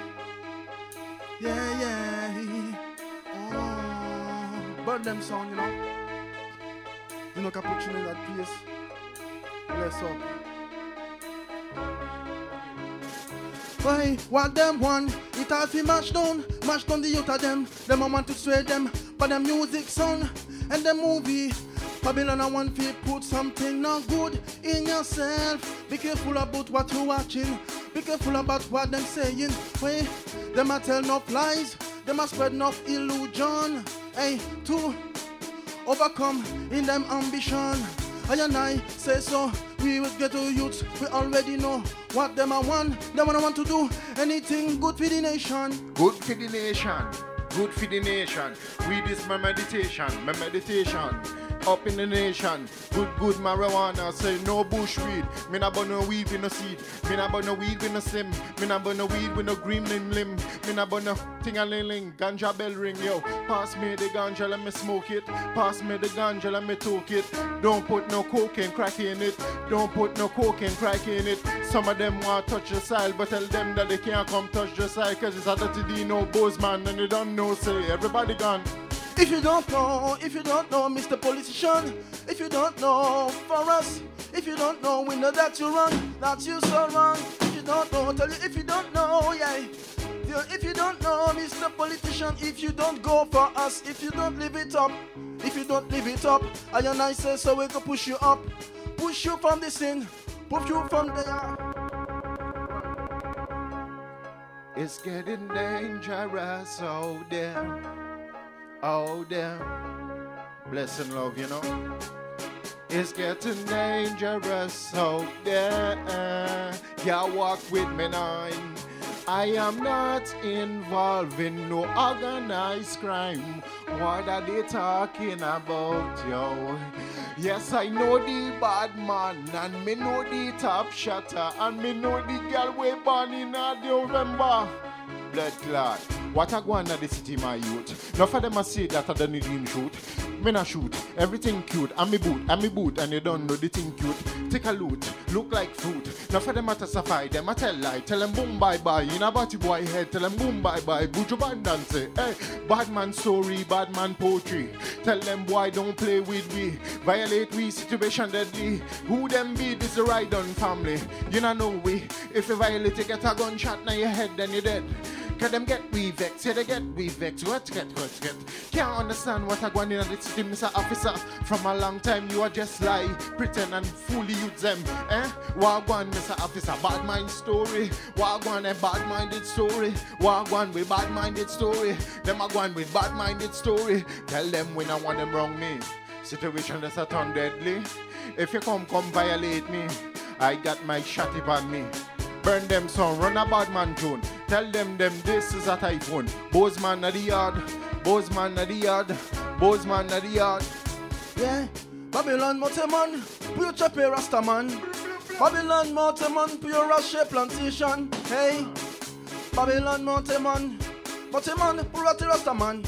Yeah, yeah. Oh. Burn them song, you know. You know, cappuccino in that place. Bless up. Why? What them want? It all fi mash down, mash down the youth of them. Them a want to sway them, but them music sound and the movie. Babylon I want to put something not good in yourself. Be careful about what you're watching. Be careful about what them saying. Why? Them a tell enough lies. Them a spread enough illusion. Hey, to overcome in them ambition. I and I say so. We will get to youths. We already know what them I want. Them I want to do. Anything good for the nation. Good for the nation. Good for the nation. We this my meditation. My meditation. Up in the nation. Good, good marijuana. Say no bush weed. Me not burn no weed with no seed. Me not burn no weed with no slim. Me not burn no weed with no green limb limb. Me not burn no ting a ling ling. Ganja bell ring yo. Pass me the ganja let me smoke it. Pass me the ganja let me talk it. Don't put no coke and crack in it. Don't put no coke and crack in it. Some of them want to touch the soil, but tell them that they can't come touch the soil cause it's a dirty D, Dino Bozeman and they don't know say everybody gone. If you don't know, if you don't know, Mr. Politician, if you don't know, for us, if you don't know, we know that you're wrong, that you're so wrong. If you don't know, tell you if you don't know, yeah. If you- don't know, Mr. Politician, if you don't go for us, if you don't live it up, if you don't live it up, I and I say so we can push you up, push you from the sin, push you from there. It's getting dangerous out there. Oh, out Bless and love, you know. It's getting dangerous out there. Yeah, walk with me nine. I am not involved in no organized crime. What are they talking about, yo? Yes, I know the bad man, and me know the top shotter, and me know the girl we born in November. Blood clot. What I go at the city, my youth. Enough for them I say that I don't need him shoot. Me not shoot. Everything cute. I'm me boot. I'm me boot. And you don't know the thing cute. Take a loot. Look like fruit. Enough for them a testify. Them a tell lie. Tell them boom bye bye. In a body boy head. Tell them boom bye bye. Buju Banton say. Hey, bad man story. Bad man poetry. Tell them boy don't play with we. Violate we. Situation deadly. Who them be? This the right on family. You not know we. If you violate, you get a gunshot now your head, then you're dead. Cause them get we vex, yeah they get we vex. What get, what get? Can't understand what I going in the city, Mr. Officer. From a long time you are just lie, pretend and fool you them. Eh? What Wagwan, Mr. Officer, bad mind story. What Wagwan, a bad minded story. What Wagwan with bad minded story. Them a gone with bad minded story. Tell them when I want them wrong me. Situation that's a turn deadly. If you come, come violate me. I got my shotty on me. Burn them song, run a bad man tune. Tell them them this is a typhoon. Bozeman at the yard, Bozeman at the yard, Bozeman at the yard. Yeah, Babylon Moteman, pure chape Rasta man. Babylon Moteman, pure Rashe plantation. Hey, Babylon Moteman, Moteman, pure Rasta man.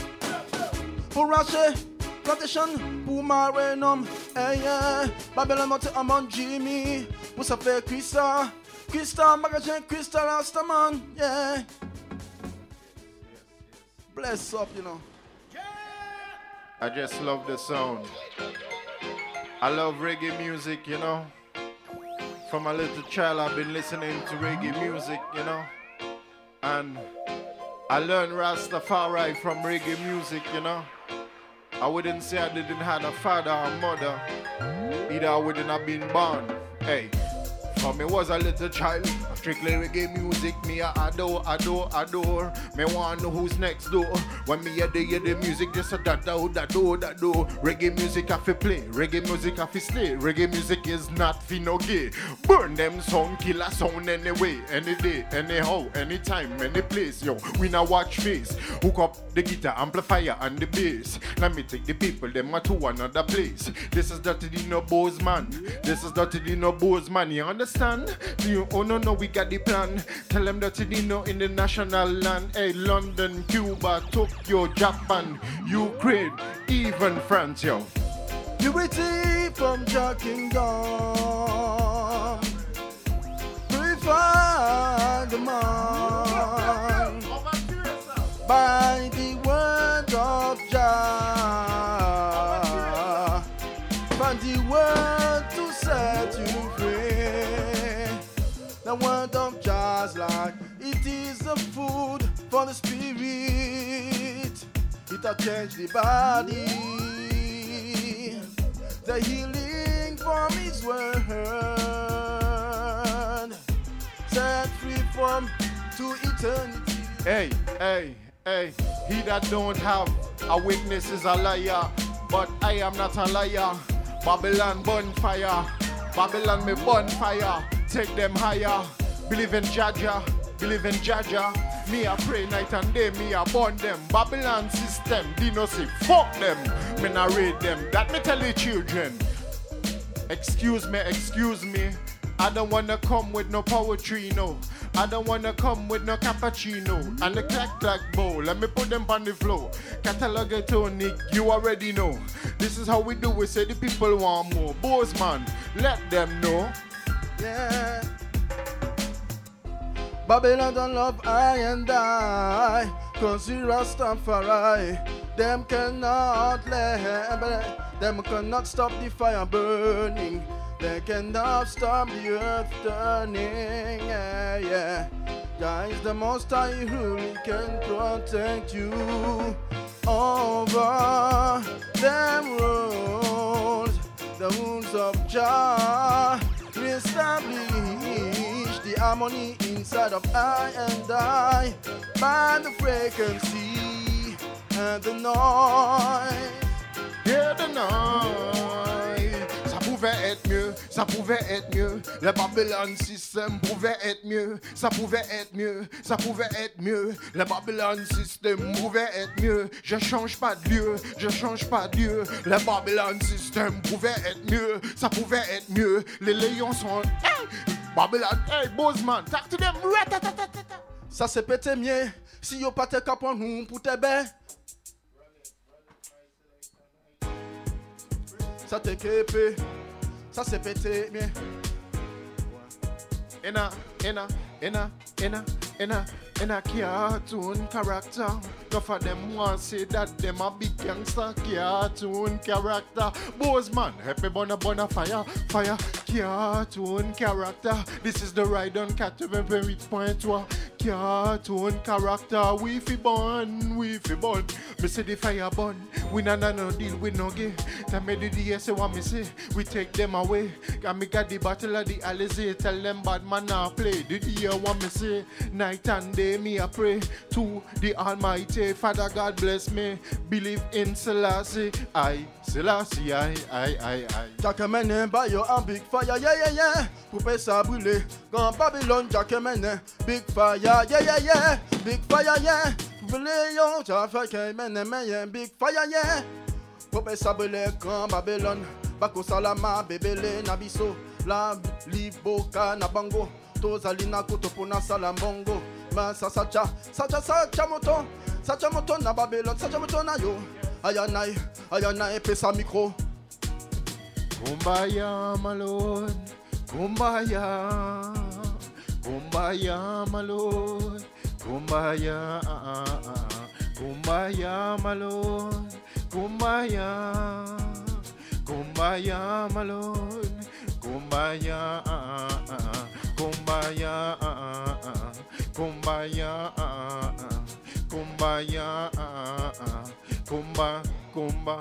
Pure Rashe plantation, Puma Renum. Hey, yeah, Babylon Moteman, Jimmy, Pusafe Krista, Krista, Magazine Krista Rasta man. Yeah. Bless up, you know. I just love the sound. I love reggae music, you know. From a little child, I've been listening to reggae music, you know. And I learned Rastafari from reggae music, you know. I wouldn't say I didn't have a father or mother. Either I wouldn't have been born. Hey. From me was a little child, strictly reggae music, me a adore, adore, adore. Me want know who's next door. When me hear the, hear the music, just a da da da do do. Reggae music I fi play, reggae music I fi stay. Reggae music is not fi no gay. Burn them song, kill a sound anyway, any day, anyhow, anytime, any place. Yo, we now watch face. Hook up the guitar, amplifier, and the bass. Let me take the people, them a to another place. This is Dirty Dino Bozeman. This is Dirty Dino Bozeman. You understand? You, oh no, no, we got the plan. Tell them Dirty know in the national land. Hey, London, Cuba, Tokyo, Japan, Ukraine, even France, yo. Purity from your kingdom. Purify the mind by the word of Jah. Find the word to set you. The word of Jah's like it is the food for the spirit. It will change the body. The healing from His word. Set free from to eternity. Hey, hey, hey, he that don't have a witness is a liar, but I am not a liar. Babylon bonfire, Babylon me bonfire, take them higher. Believe in Jaja, believe in Jaja. Me a pray night and day, me a burn them. Babylon system, Dino say fuck them. Me na raid them, that me tell the children. Excuse me, excuse me. I don't wanna come with no poetry, no. I don't wanna come with no cappuccino and the clack clack bowl. Let me put them on the floor. Catalog it, tonic, you already know. This is how we do it. Say the people want more. Boys, man, let them know. Yeah. Babylon don't love I and I, cause you Rastafari. Them cannot let, them cannot stop the fire burning. They cannot stop the earth turning. Yeah, yeah. Guys, the most I really can protect you over them rules, the rules of Jah. Reestablish the harmony inside of I and I by the frequency and the noise. Hear the noise. Ça pouvait être mieux, ça pouvait être mieux. Le Babylon system pouvait être mieux, ça pouvait être mieux, ça pouvait être mieux. Le Babylon system pouvait être mieux. Je change pas de lieu, je change pas de lieu. Le Babylon system pouvait être mieux, ça pouvait être mieux. Les lions sont. Hey! Babylon, hey, Bozeman. Ça c'est pété mieux si yo pas te capon nous pour te bain. Ça te képé, ça c'est pété mieux. Ena, ena, ena, a, in a, in a, cartoon character. Enough of them want say that them a big gangster cartoon character. Bozeman, help me burn a burn fire, fire, cartoon character. This is the ride on cat to very point to cartoon character. We fi burn, we fi burn. Me say the fire burn. We na na no deal with no gay. That me the say what me say. We take them away. Got me got the battle of the Alizé. Tell them bad man now play. The year what me say. Night and day me I pray to the Almighty. Father God bless me. Believe in Selassie. I Selassie I I I I. Jack mène by your and big fire, yeah yeah yeah. Poupée ça brûler, quand Babylone Jack big fire, yeah yeah yeah. Big fire yeah. Brûler yo, mène mène big fire yeah. Poupée ça brûler quand Babylone, Bako salama bebele na biso, la liboka na bango. Tozali na kotopo na salambongo. Ma sa sacha, sacha sacha moto, sacha moto na Babylone, sacha moto na yo. Ayanai, ayanai pesa micro. Kumbaya malone, kumbaya, kumbaya malone, kumbaya, ah, ah, ah. kumbaya malone, kumbaya, kumbaya malone, kumbaya, ah, ah, ah. kumbaya, ah, ah, ah. Kumbaya, kumbaya, kumba, kumba.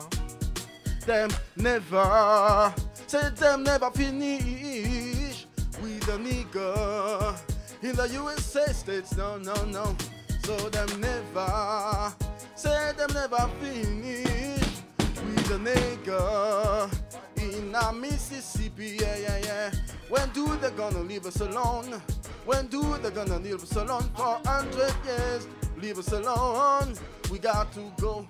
them never, say them never finish with a nigga in the USA states. No, no, no. So them never, say them never finish with a nigga in a Mississippi. Yeah, yeah, yeah. When do they gonna leave us alone? When do they gonna leave us alone for hundred years? Leave us alone. We got to go.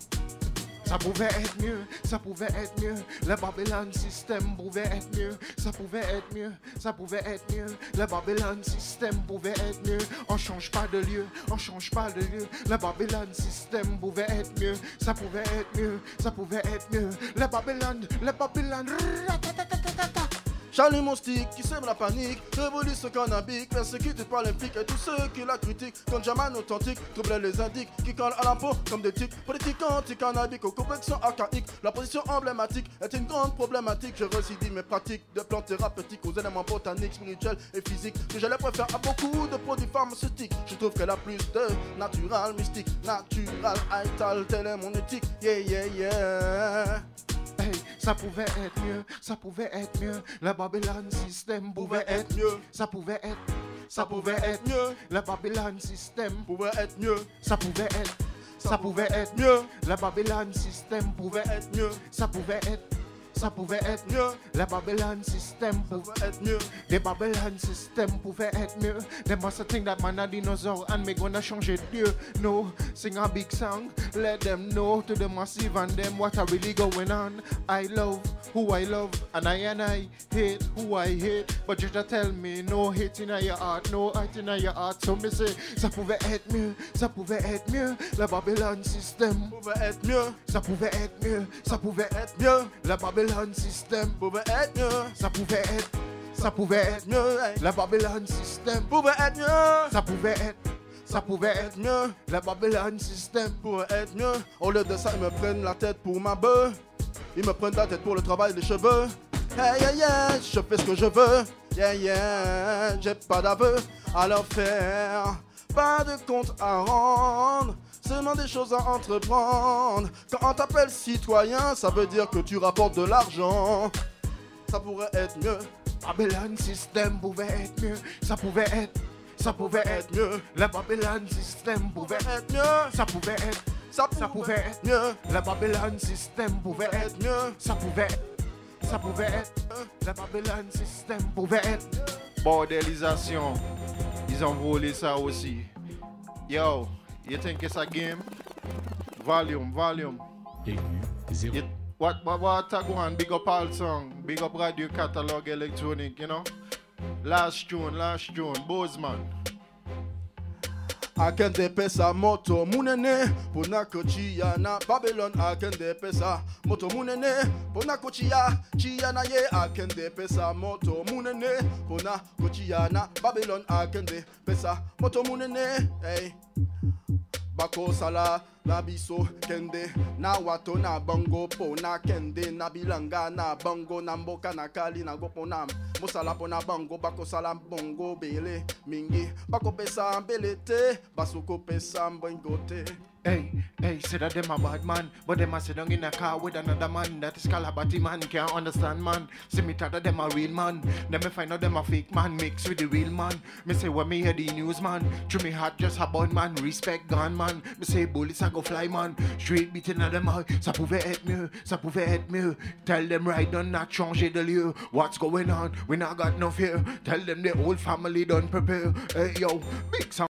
Ça pouvait être mieux, ça pouvait être mieux. Le Babylon système pouvait être mieux. Ça pouvait être mieux, ça pouvait être mieux. Le Babylon système pouvait être mieux. On change pas de lieu, on change pas de lieu. Le Babylon système pouvait être mieux. Ça pouvait être mieux, ça pouvait être mieux. Le Babylon, le Babylon. Charlie mon stick qui sème la panique, révolution cannabique, persécuté par les flics et tous ceux qui la critiquent, comme Jaman authentique, trouble les indiques, qui collent à la peau comme des tics, politique anti-cannabique aux complexions archaïques, la position emblématique est une grande problématique, je résidie mes pratiques de plantes thérapeutiques aux éléments botaniques, spirituels et physiques, que je les préfère à beaucoup de produits pharmaceutiques, je trouve qu'elle a plus de natural, mystique, natural, ital, tel est yeah yeah yeah. Hey, ça pouvait être mieux, ça pouvait être mieux. Le Babylon système pouvait être mieux. Ça pouvait être, ça pouvait être mieux. Le Babylon système pouvait être mieux. Ça pouvait être, ça pouvait être mieux. Le Babylon système pouvait être mieux. Ça pouvait être. Ça pouvait être mieux, le Babylon system pouvait être mieux, the Babylon system pouvait être mieux. They must think that man a dinosaur and me gonna changer Dieu. No, sing a big song, let them know to the massive and them what are really going on. I love who I love and I and I hate who I hate. But you just tell me no hate in your heart, no hate in your heart. So me say, ça pouvait être mieux, ça pouvait être mieux, le Babylon system pouvait être mieux, ça pouvait être mieux, ça pouvait être mieux, le Babylon system pouvait être mieux, ça pouvait être, ça pouvait être mieux, le Babylon system pouvait être mieux, ça pouvait être. Ça pouvait être mieux, le Babylon system pouvait être mieux. Au lieu de ça, ils me prennent la tête pour ma bœuf. Ils me prennent la tête pour le travail des cheveux. Hey, yeah, yeah, je fais ce que je veux. Yeah, yeah, j'ai pas d'aveu à leur faire. Pas de compte à rendre. Seulement des choses à entreprendre. Quand on t'appelle citoyen, ça veut dire que tu rapportes de l'argent. Ça pourrait être mieux. Babylon system pouvait être mieux, ça pouvait être, ça pouvait être mieux. Le Babylon system pouvait être mieux, ça pouvait être, ça, ça pouvait être mieux. Le Babylon system pouvait être mieux, ça pouvait, ça pouvait être. Le Babylon system pouvait être. Bordélisation, ils ont volé ça aussi. Yo, you think it's a game? Volume, volume. You- What, what, what, go on, big up all song, big up radio catalog electronic, you know? Last tune, last tune, Bozeman. Akende pesa moto munene Pona kochia na Babylon. Akende pesa moto munene Pona kochia chia na ye. Akende pesa moto munene Pona kochia na Babylon. Akende pesa moto munene Hey Bako sala na biso kende. Na wato na bango po na kende na bilanga na bango na mboka na kali na gopo na mosala po na bango bako sala bongo bele mingi. Bako pesa mbele te basuko pesa mbwengo te Hey, hey, say that them a bad man, but them a sit down in a car with another man. That is Calabati man, can't understand man. See me tell that them a real man. Then me find out them a fake man, mixed with the real man. Me say when me hear the news man, through me heart just a bun man, respect gun man. Me say bullets a go fly man, straight beating at them out. Ça pouvait être mieux, ça pouvait être mieux. Tell them right done not changer the lieu. What's going on? We not got no fear. Tell them the whole family done prepare. Hey yo, big sound.